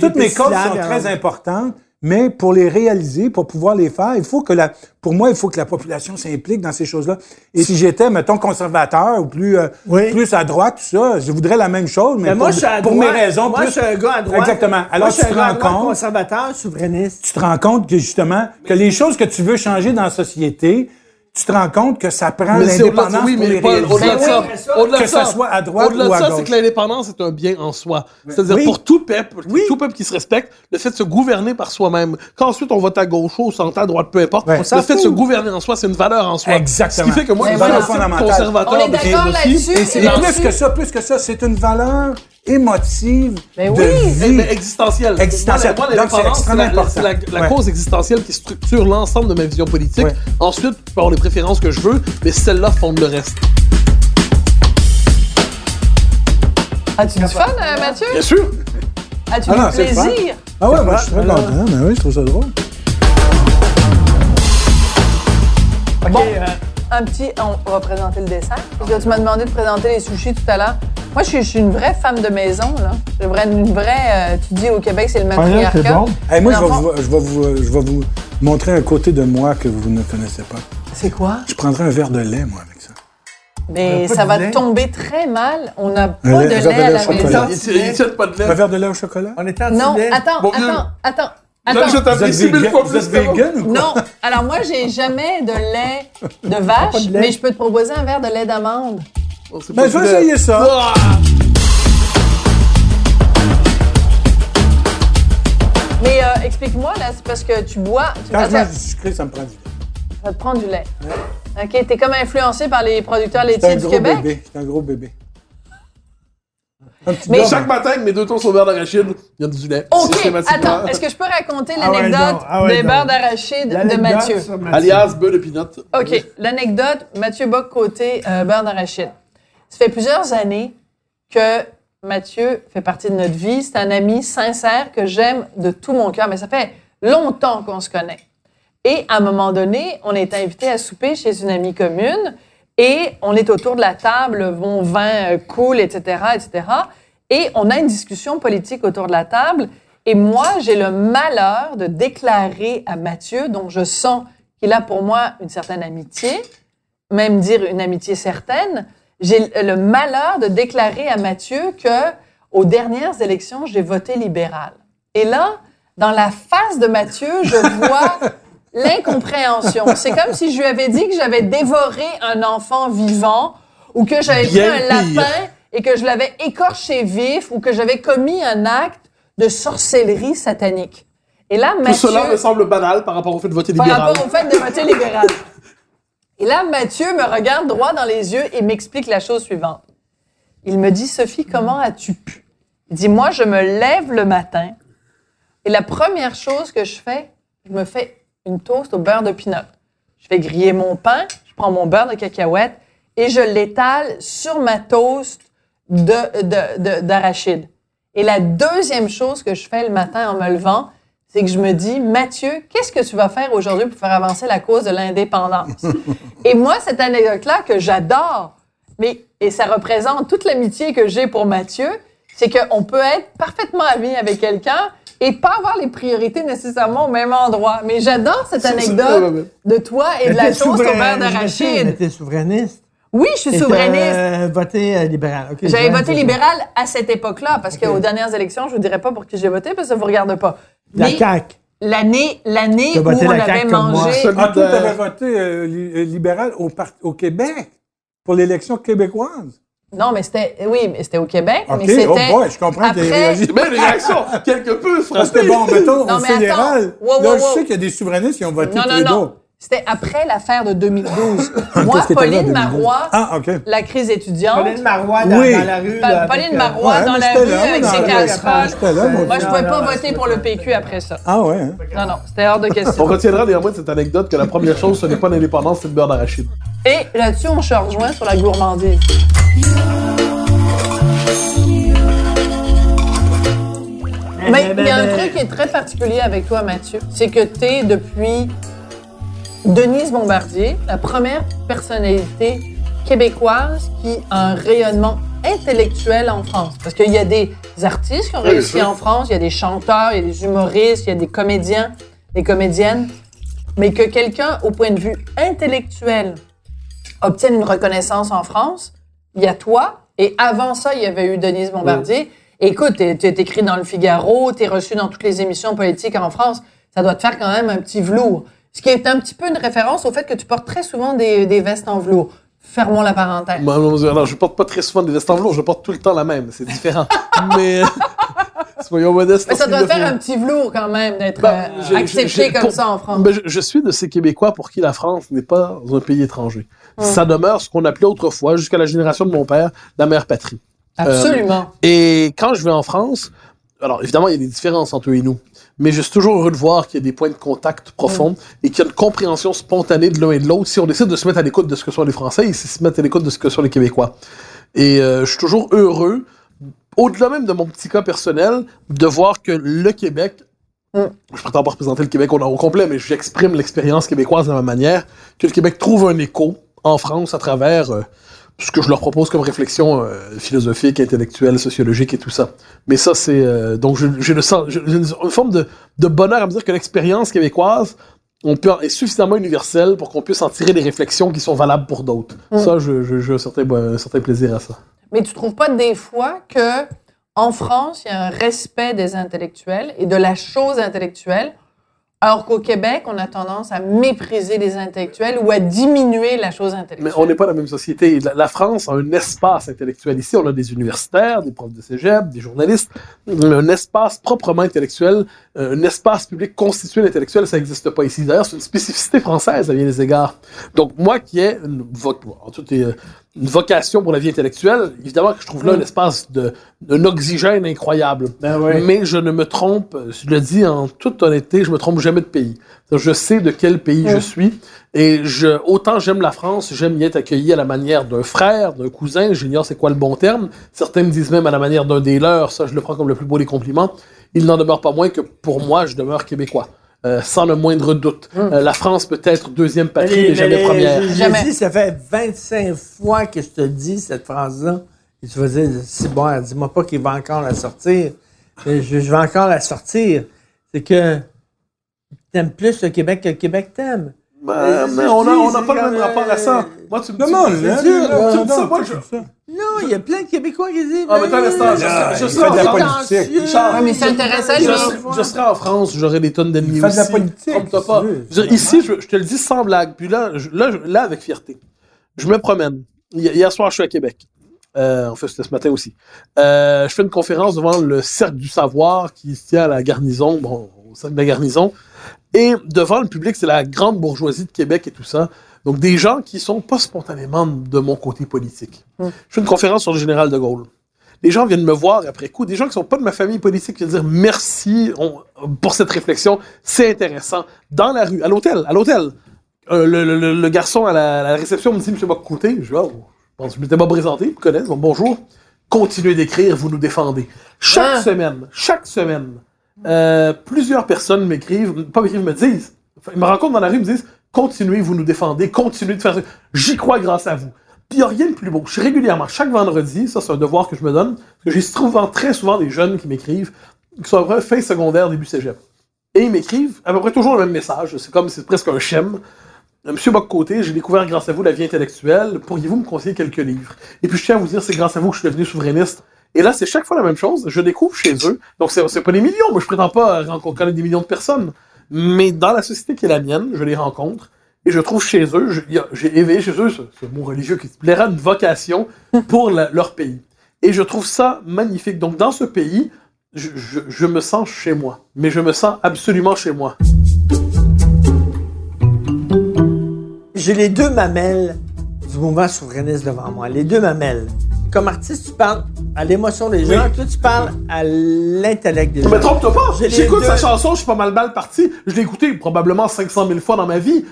Toutes mes causes sont très importantes, mais pour les réaliser, pour pouvoir les faire, il faut que la, pour moi, il faut que la population s'implique dans ces choses-là. Et si j'étais, mettons, conservateur ou plus, euh, Oui. plus à droite, tout ça, je voudrais la même chose, mais Mais moi, pour, je suis à pour droite. mes raisons, Moi, plus. je suis un gars à droite. Exactement. Moi, Alors, je suis tu un te rends compte, conservateur, souverainiste. tu te rends compte que justement, que les choses que tu veux changer dans la société, tu te rends compte que ça prend l'indépendance oui, pour mais les Paul, réaliser? au-delà de ça, au-delà Que ça ça, soit à droite au-delà ou à de ça, gauche. c'est que l'indépendance est un bien en soi. C'est-à-dire Oui. pour tout peuple, Oui. tout peuple qui se respecte, le fait de se gouverner par soi-même. Qu'ensuite on vote à gauche ou au centre, à droite, peu importe, Ouais. On le fait de se gouverner en soi, c'est une valeur en soi. Exactement. Ce qui fait que moi, je suis conservateur On est d'accord là-dessus. Et c'est Et plus que ça, plus que ça, c'est une valeur émotive Mais de oui. Vie. mais existentielle. Existentielle. Moi, Donc, l'indépendance, c'est c'est la, extrêmement c'est la- important. la Ouais. cause existentielle qui structure l'ensemble de ma vision politique. Ouais. Ensuite, je peux avoir les préférences que je veux, mais celle-là fonde le reste. As-tu du fun, euh, Mathieu? Bien sûr. As-tu Ah du plaisir? Ah ouais, moi je suis très content, mais oui, je trouve ça drôle. OK, Bon. euh, Un petit, on va présenter le dessert. Parce que tu m'as demandé de présenter les sushis tout à l'heure. Moi, je suis, je suis une vraie femme de maison, là. Une vraie, une vraie euh, tu dis au Québec, c'est le matriarcat. c'est bon. Hey, moi, je vais, vous, je, vais vous, je vais vous montrer un côté de moi que vous ne connaissez pas. C'est quoi? Je prendrai un verre de lait, moi, avec ça. Mais ça va lait? tomber très mal. On n'a pas lait- de un verre lait de à lait la au chocolat. maison. Il pas de Un lait. verre de lait au chocolat? on était en Non, attends, Bon, attends, attends, je attends. Vous êtes, t'apprécie mille vegan, fois vous plus vegan ou quoi? Non, alors moi, j'ai jamais de lait de vache, pas de lait. mais je peux te proposer un verre de lait d'amande. Oh, Ben, pas je vais essayer ça. Ah! Mais euh, explique-moi, là, c'est parce que tu bois. Tu, Quand je mange du sucré, ça me prend du lait. ça te prend du lait. OK, t'es comme influencé par les producteurs laitiers du Québec? bébé. C'est un gros bébé. Un petit Mais- Chaque matin, avec mes deux tours au beurre d'arachide, il y a du lait. OK, attends, est-ce que je peux raconter Ah ouais, l'anecdote ah ouais, des beurres d'arachide de sur Mathieu? Alias beurre de pinot. OK, l'anecdote, Mathieu Bock côté euh, beurre d'arachide. Ça fait plusieurs années que Mathieu fait partie de notre vie. C'est un ami sincère que j'aime de tout mon cœur, mais ça fait longtemps qu'on se connaît. Et à un moment donné, on est invité à souper chez une amie commune et on est autour de la table, mon vin coule, etc., etc. Et on a une discussion politique autour de la table. Et moi, j'ai le malheur de déclarer à Mathieu, dont je sens qu'il a pour moi une certaine amitié, même dire une amitié certaine, j'ai le malheur de déclarer à Mathieu que aux dernières élections, j'ai voté libéral. Et là, dans la face de Mathieu, je vois l'incompréhension. C'est comme si je lui avais dit que j'avais dévoré un enfant vivant ou que j'avais pris un lapin et que je l'avais écorché vif ou que j'avais commis un acte de sorcellerie satanique. Et là, Tout Mathieu cela me semble banal par rapport au fait de voter par libéral. rapport au fait de voter libéral. Et là, Mathieu me regarde droit dans les yeux et m'explique la chose suivante. Il me dit, Sophie, comment as-tu pu? Il dit, moi, je me lève le matin et la première chose que je fais, je me fais une toast au beurre de pinot. Je fais griller mon pain, je prends mon beurre de cacahuète et je l'étale sur ma toast de- de- de- d'arachide. Et la deuxième chose que je fais le matin en me levant, c'est que je me dis, Mathieu, qu'est-ce que tu vas faire aujourd'hui pour faire avancer la cause de l'indépendance? et moi, cette anecdote-là que j'adore, mais, et ça représente toute l'amitié que j'ai pour Mathieu, c'est qu'on peut être parfaitement ami avec quelqu'un, et pas avoir les priorités nécessairement au même endroit. Mais j'adore cette anecdote de toi et de la chose au sais, d'arachide. mais t'es souverainiste. Oui, je suis souverainiste. euh, voté euh, libéral. J'avais voté libéral à cette époque-là, parce Ok. qu'aux dernières élections, je vous dirais pas pour qui j'ai voté, parce que ça vous regarde pas. La Mais CAQ. l'année, l'année où on la avait mangé. Ah, toi, t'avais voté euh, li- euh, libéral au, Québec pour l'élection québécoise. Non, mais c'était, oui, mais c'était au Québec, OK, mais c'était. oh boy, je comprends après- réagi. Mais les réactions, quelque peu, que frappées. bon, mettons, Non, au mais fédéral, attends. Wow, là, wow, je sais qu'il y a des souverainistes qui ont voté Non, non, Trudeau. non. C'était après l'affaire de 2012. Moi, Pauline fait en 2012? Marois, Ah, la crise étudiante. Pauline Marois dans, Oui. dans la rue. Là, Pauline Marois ouais, dans la rue là, avec ses casseroles. Moi. Moi, je Non, pouvais non, pas non, voter pour le. PQ après ça. Ah, ouais. hein. Non, non, c'était hors de On question. retiendra néanmoins de cette anecdote que la première chose, ce n'est pas l'indépendance, c'est le beurre d'arachide. Et là-dessus, on se rejoint sur la gourmandise. Mais il y a un truc qui est très particulier avec toi, Mathieu. C'est que tu es depuis Denise Bombardier, la première personnalité québécoise qui a un rayonnement intellectuel en France. Parce qu'il y a des artistes qui ont réussi en France, il y a des chanteurs, il y a des humoristes, il y a des comédiens, des comédiennes. Mais que quelqu'un, au point de vue intellectuel, obtienne une reconnaissance en France, il y a toi. Et avant ça, il y avait eu Denise Bombardier. Écoute, tu es écrit dans le Figaro, tu es reçu dans toutes les émissions politiques en France. Ça doit te faire quand même un petit velours. Ce qui est un petit peu une référence au fait que tu portes très souvent des, des vestes en velours. Fermons la parenthèse. Moi, moi, Alors, je porte pas très souvent des vestes en velours, je porte tout le temps la même, c'est différent. Mais, soyons modestes. Mais ça doit faire un petit velours quand même d'être Ben, euh, accepté j'ai- comme pour- ça en France. Ben, je, je suis de ces Québécois pour qui la France n'est pas un pays étranger. Hum. Ça demeure ce qu'on appelait autrefois, jusqu'à la génération de mon père, la mère patrie. Absolument. Et quand je vais en France, alors évidemment, il y a des différences entre eux et nous, mais je suis toujours heureux de voir qu'il y a des points de contact profonds et qu'il y a une compréhension spontanée de l'un et de l'autre si on décide de se mettre à l'écoute de ce que sont les Français et se mettre à l'écoute de ce que sont les Québécois. Et euh, je suis toujours heureux, au-delà même de mon petit cas personnel, de voir que le Québec Mm. je prétends pas représenter le Québec au, au complet, mais j'exprime l'expérience québécoise de ma manière, que le Québec trouve un écho en France à travers euh, ce que je leur propose comme réflexion euh, philosophique, intellectuelle, sociologique et tout ça. Mais ça, c'est... euh, donc, le sens... J'ai une, une forme de, de bonheur à me dire que l'expérience québécoise on peut, est suffisamment universelle pour qu'on puisse en tirer des réflexions qui sont valables pour d'autres. Ça, je- je- j'ai un certain, un certain plaisir à ça. Mais tu trouves pas des fois que en France, il y a un respect des intellectuels et de la chose intellectuelle, alors qu'au Québec, on a tendance à mépriser les intellectuels ou à diminuer la chose Mais intellectuelle. on n'est pas la même société. La, France a un espace intellectuel. Ici, on a des universitaires, des profs de cégep, des journalistes. Un espace proprement intellectuel, euh, un espace public constitué d'intellectuels, ça n'existe pas ici. D'ailleurs, c'est une spécificité française à bien des égards. Donc, moi qui ai une, en tout est, euh, une vocation pour la vie intellectuelle, évidemment que je trouve là un espace de, d'un oxygène incroyable. Ben oui. Mais je ne me trompe, je le dis en toute honnêteté, je me trompe jamais de pays. Je sais de quel pays je suis et je, autant j'aime la France, j'aime y être accueilli à la manière d'un frère, d'un cousin, j'ignore c'est quoi le bon terme. Certains me disent même à la manière d'un des leurs, ça je le prends comme le plus beau des compliments. Il n'en demeure pas moins que pour moi, je demeure québécois. Euh, sans le moindre doute. Euh, la France peut être deuxième patrie, mais jamais mais première. j'ai- dit, ça fait 25 fois que je te dis cette phrase-là. Et tu vas dire, c'est bon, dis-moi pas qu'il va encore la sortir. Mais Je, je vais encore la sortir. C'est que t'aimes plus le Québec que le Québec t'aime. Ben, mais on n'a on a pas le même rapport à ça. Moi, tu me Non, dis- non, non, dis ça, non, moi, je-. Non, il y a plein de Québécois qui disent. Ah, mais je serai- de la politique. Mais c'est intéressant, Je en France, j'aurai des tonnes d'ennemis Il fait de la politique, pas. ici, je, te le dis sans blague. Puis là, là, avec fierté. Je me promène. Hi- Hier soir, je suis à Québec. Euh, en fait, c'était ce matin aussi. Euh, je fais une conférence devant le Cercle du Savoir qui se tient à la garnison, bon, au Cercle de la garnison. Et devant le public, c'est la grande bourgeoisie de Québec et tout ça. Donc, des gens qui sont pas spontanément de mon côté politique. Je fais une conférence sur le général de Gaulle. Les gens viennent me voir après coup, des gens qui sont pas de ma famille politique, qui viennent dire merci on- pour cette réflexion, c'est intéressant. Dans la rue, à l'hôtel, à l'hôtel, euh, le, le- le- le garçon à la, à la réception me dit, Monsieur Boccoté, je oh, je pense que je m'étais pas présenté, connaissent, bon, bonjour. Continuez d'écrire, vous nous défendez. Chaque Ah. semaine, chaque semaine, euh, plusieurs personnes m'écrivent, pas m'écrivent, me disent, ils me rencontrent dans la rue, ils me disent, continuez, vous nous défendez, continuez de faire ça. J'y crois grâce à vous. Puis il n'y a rien de plus beau. Je suis régulièrement, chaque vendredi, ça c'est un devoir que je me donne, parce que j'ai souvent, très souvent des jeunes qui m'écrivent, qui sont à peu près fin secondaire, début cégep. Et ils m'écrivent à peu près toujours le même message. C'est comme, c'est presque un schème. Monsieur Bock-Côté, j'ai découvert grâce à vous la vie intellectuelle. Pourriez-vous me conseiller quelques livres? Et puis je tiens à vous dire, c'est grâce à vous que je suis devenu souverainiste. Et là, c'est chaque fois la même chose. Je découvre chez eux. Donc, c'est, pas des millions. Moi, je prétends pas rencontrer des millions de personnes. Mais dans la société qui est la mienne, je les rencontre. Et je trouve chez eux, j'ai éveillé chez eux ce, mot religieux qui plaira une vocation pour leur pays. Et je trouve ça magnifique. Donc, dans ce pays, je, je- je me sens chez moi. Mais je me sens absolument chez moi. J'ai les deux mamelles du mouvement souverainiste devant moi. Les deux mamelles. Comme artiste, tu parles à l'émotion des gens. Toi, tu parles à l'intellect des gens. Mais trompe-toi pas! J'écoute deux. sa chanson, je suis pas mal mal parti. Je l'ai écouté probablement 500 000 fois dans ma vie.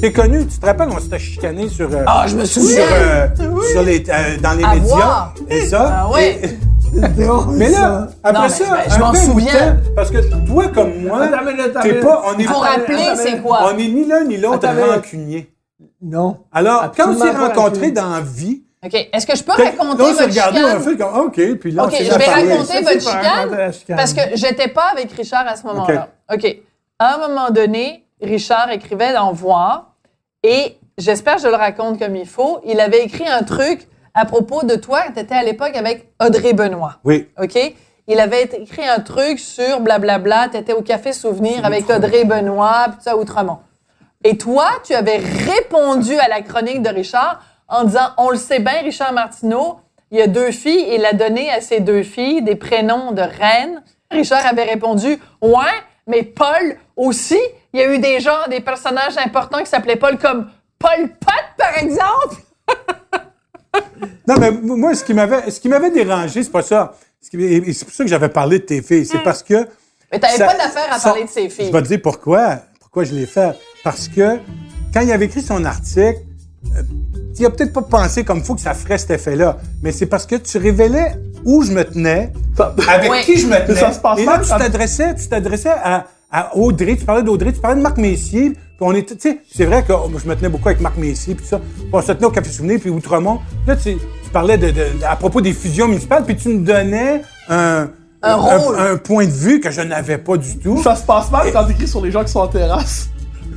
T'es connu, tu te rappelles, on s'était chicané sur. euh, Ah, je me souviens. Sur, euh, sur les, euh, dans les À médias. voir. Et ça? Ah oui. Et- drôle, mais là, après Non, ça, je- je m'en souviens. Parce que toi, comme moi, t'es pas. On est Il faut pas- rappeler c'est quoi? On est ni l'un ni l'autre rancunier. Non. Alors, quand on s'est rencontrés dans la vie, OK. Est-ce que je peux raconter on s'est votre regardé, on a chicane? fait comme, OK, puis là, OK, on s'est je vais raconter votre chicane. parce que j'étais pas avec Richard à ce moment-là. OK. À un moment donné, Richard écrivait dans Voir et j'espère que je le raconte comme il faut. Il avait écrit un truc à propos de toi. Tu étais à l'époque avec Audrey Benoît. Oui. OK? Il avait écrit un truc sur blablabla. Tu étais au Café Souvenir avec Audrey Benoît, puis tout ça, Outremont. Et toi, tu avais répondu à la chronique de Richard en disant On le sait bien, Richard Martineau, il y a deux filles, il a donné à ces deux filles des prénoms de reines. Richard avait répondu Ouais, mais Paul aussi. Il y a eu des gens, des personnages importants qui s'appelaient Paul, comme Paul Pot, par exemple. Non, mais moi, ce qui m'avait, ce qui m'avait dérangé, c'est pas ça. C'est pour ça que j'avais parlé de tes filles. C'est parce que. Mais t'avais pas d'affaire à ça- parler de ces filles. Je vais te dire pourquoi. Pourquoi je l'ai fait. Parce que quand il avait écrit son article, euh, il a peut-être pas pensé comme il faut que ça ferait cet effet-là. Mais c'est parce que tu révélais où je me tenais, Ça- avec Oui. qui je me tenais. ça se passe Et là, tu t'adressais, tu t'adressais à, à Audrey, tu parlais d'Audrey, tu parlais de Marc Messier, puis on était, tu sais, c'est vrai que oh, je me tenais beaucoup avec Marc Messier, puis ça. On se tenait au Café Souvenir, puis Outremont. Là, tu, tu parlais de, de- à propos des fusions municipales, puis tu me donnais un, Un rôle. un point de vue que je n'avais pas du tout. Ça se passe mal quand t'écris sur les gens qui sont en terrasse.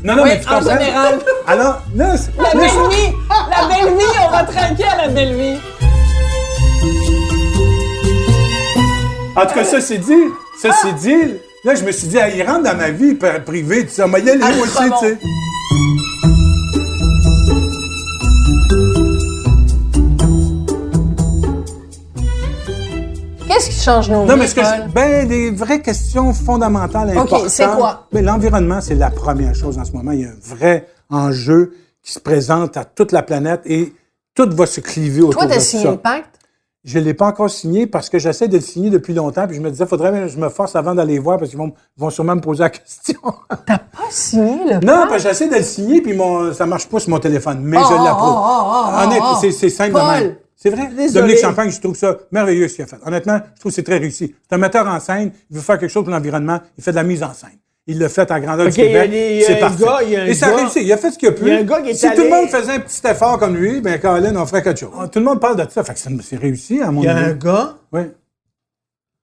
Non, non, Oui, mais tu en comprends? général. Alors, c'est- La belle vie! La belle vie! On va trinquer à la belle vie! en tout cas, ça c'est dit. Ça c'est dit. Là, je me suis dit, ah, il rentre dans ma vie pri- privée, tu sais, va y aller, moi aussi, Autrement. tu sais. Qu'est-ce qui change nos Non, vies, mais que ben, des vraies questions fondamentales importantes. c'est quoi? Ben, l'environnement, c'est la première chose en ce moment. Il y a un vrai enjeu qui se présente à toute la planète et tout va se cliver autour Toi, de t'as ça. signé le pacte? Je ne l'ai pas encore signé parce que j'essaie de le signer depuis longtemps. Puis je me disais, faudrait que je me force avant d'aller voir parce qu'ils vont, vont sûrement me poser la question. T'as pas signé le Non, pacte? parce que j'essaie de le signer, puis mon, ça marche pas sur mon téléphone. Mais Oh, je l'approuve. oh, oh, Honnêtement, oh. c'est, simple de Paul. C'est vrai? Désolé. Dominique Champagne, je trouve ça merveilleux ce qu'il a fait. Honnêtement, je trouve que c'est très réussi. C'est un metteur en scène, il veut faire quelque chose pour l'environnement, il fait de la mise en scène. Il l'a fait à grandeur du il y a Québec. il a c'est un parfait. gars, il y a un Et ça a réussi. Il a fait ce qu'il a pu. il y a un gars qui est si tout le monde faisait un petit effort comme lui, ben Colin, on ferait quelque chose. Tout le monde parle de ça. Fait que ça- c'est réussi, à mon Il y a un avis. gars Oui.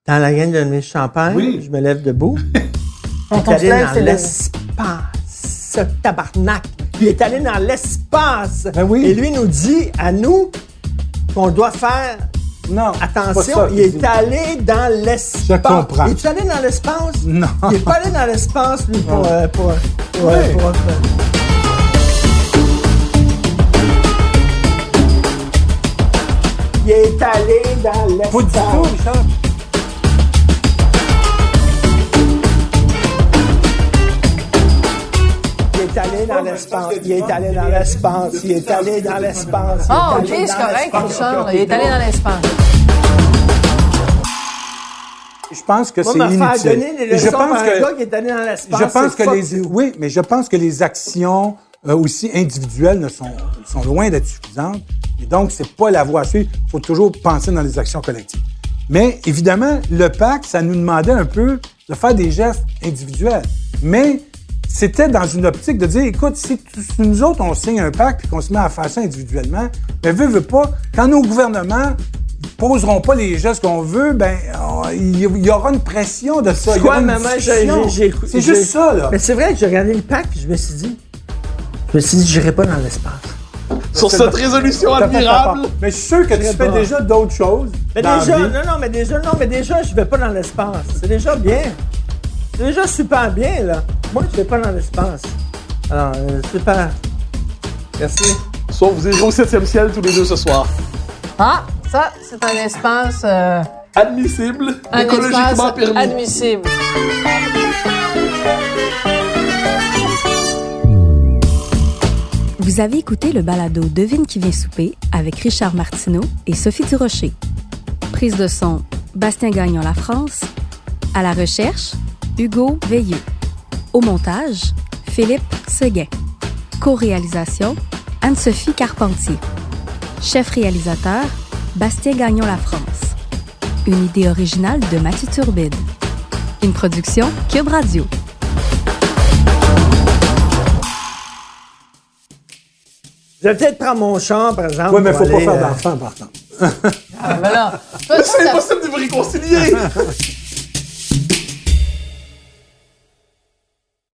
dans la gang de mes champagne. Oui. Je me lève debout. Il est allé dans c'est le- l'espace. Tabarnak. Il est allé dans l'espace. Ben oui. Et lui nous dit à nous qu'on doit faire Non. attention. Il est allé dans l'espace. Je comprends. Il est allé dans l'espace? Non. Il est pas allé dans l'espace, lui, pour. euh, pour, pour, Ouais. pour- Il est allé dans l'espace. Pas du tout, Richard. Allé dans l'espace. Il est allé dans l'espace. Il est allé dans l'espace. Ah, Il est OK, allé c'est dans correct, l'espace. Richard. Il est allé dans l'espace. Je pense que c'est inutile. donner je pense un que gars qui est allé dans l'espace. je pense que les oui, mais je pense que les actions euh, aussi individuelles ne sont, sont loin d'être suffisantes. Et donc, c'est pas la voie à suivre. Il faut toujours penser dans les actions collectives. Mais évidemment, le pacte, ça nous demandait un peu de faire des gestes individuels. Mais c'était dans une optique de dire, écoute, si, nous autres, on signe un pacte puis qu'on se met à faire ça individuellement, mais veut, veut pas, quand nos gouvernements poseront pas les gestes qu'on veut, ben, on- il y, aura une pression de ça. Quoi, maman? J'ai- C'est juste ça, là. Mais c'est vrai que j'ai regardé le pack puis je me suis dit, je me suis dit, j'irai pas dans l'espace. Sur cette résolution admirable. Mais je suis sûr que tu fais déjà d'autres choses. Mais déjà, non, non, mais déjà, non, mais déjà, je vais pas dans l'espace. C'est déjà bien. C'est déjà super bien, là. Moi, je vais pas dans l'espace. Alors, euh, super. Merci. Soit vous irez au 7e ciel tous les deux ce soir. Ah, ça, c'est un espace, euh, Admissible, un écologiquement espace permis. admissible. Vous avez écouté le balado Devine qui vient souper avec Richard Martineau et Sophie Durocher. Prise de son, Bastien Gagnon La France. À la recherche, Hugo Veilleux. Au montage, Philippe Seguin. Co-réalisation, Anne-Sophie Carpentier. Chef réalisateur, Bastien Gagnon La France. Une idée originale de Mathieu Turbide. Une production Cube Radio. Je vais peut-être prendre mon char, par exemple. Oui, mais pour faut pas faire euh, d'enfant, par contre. Ah, ben là, C'est impossible de vous réconcilier!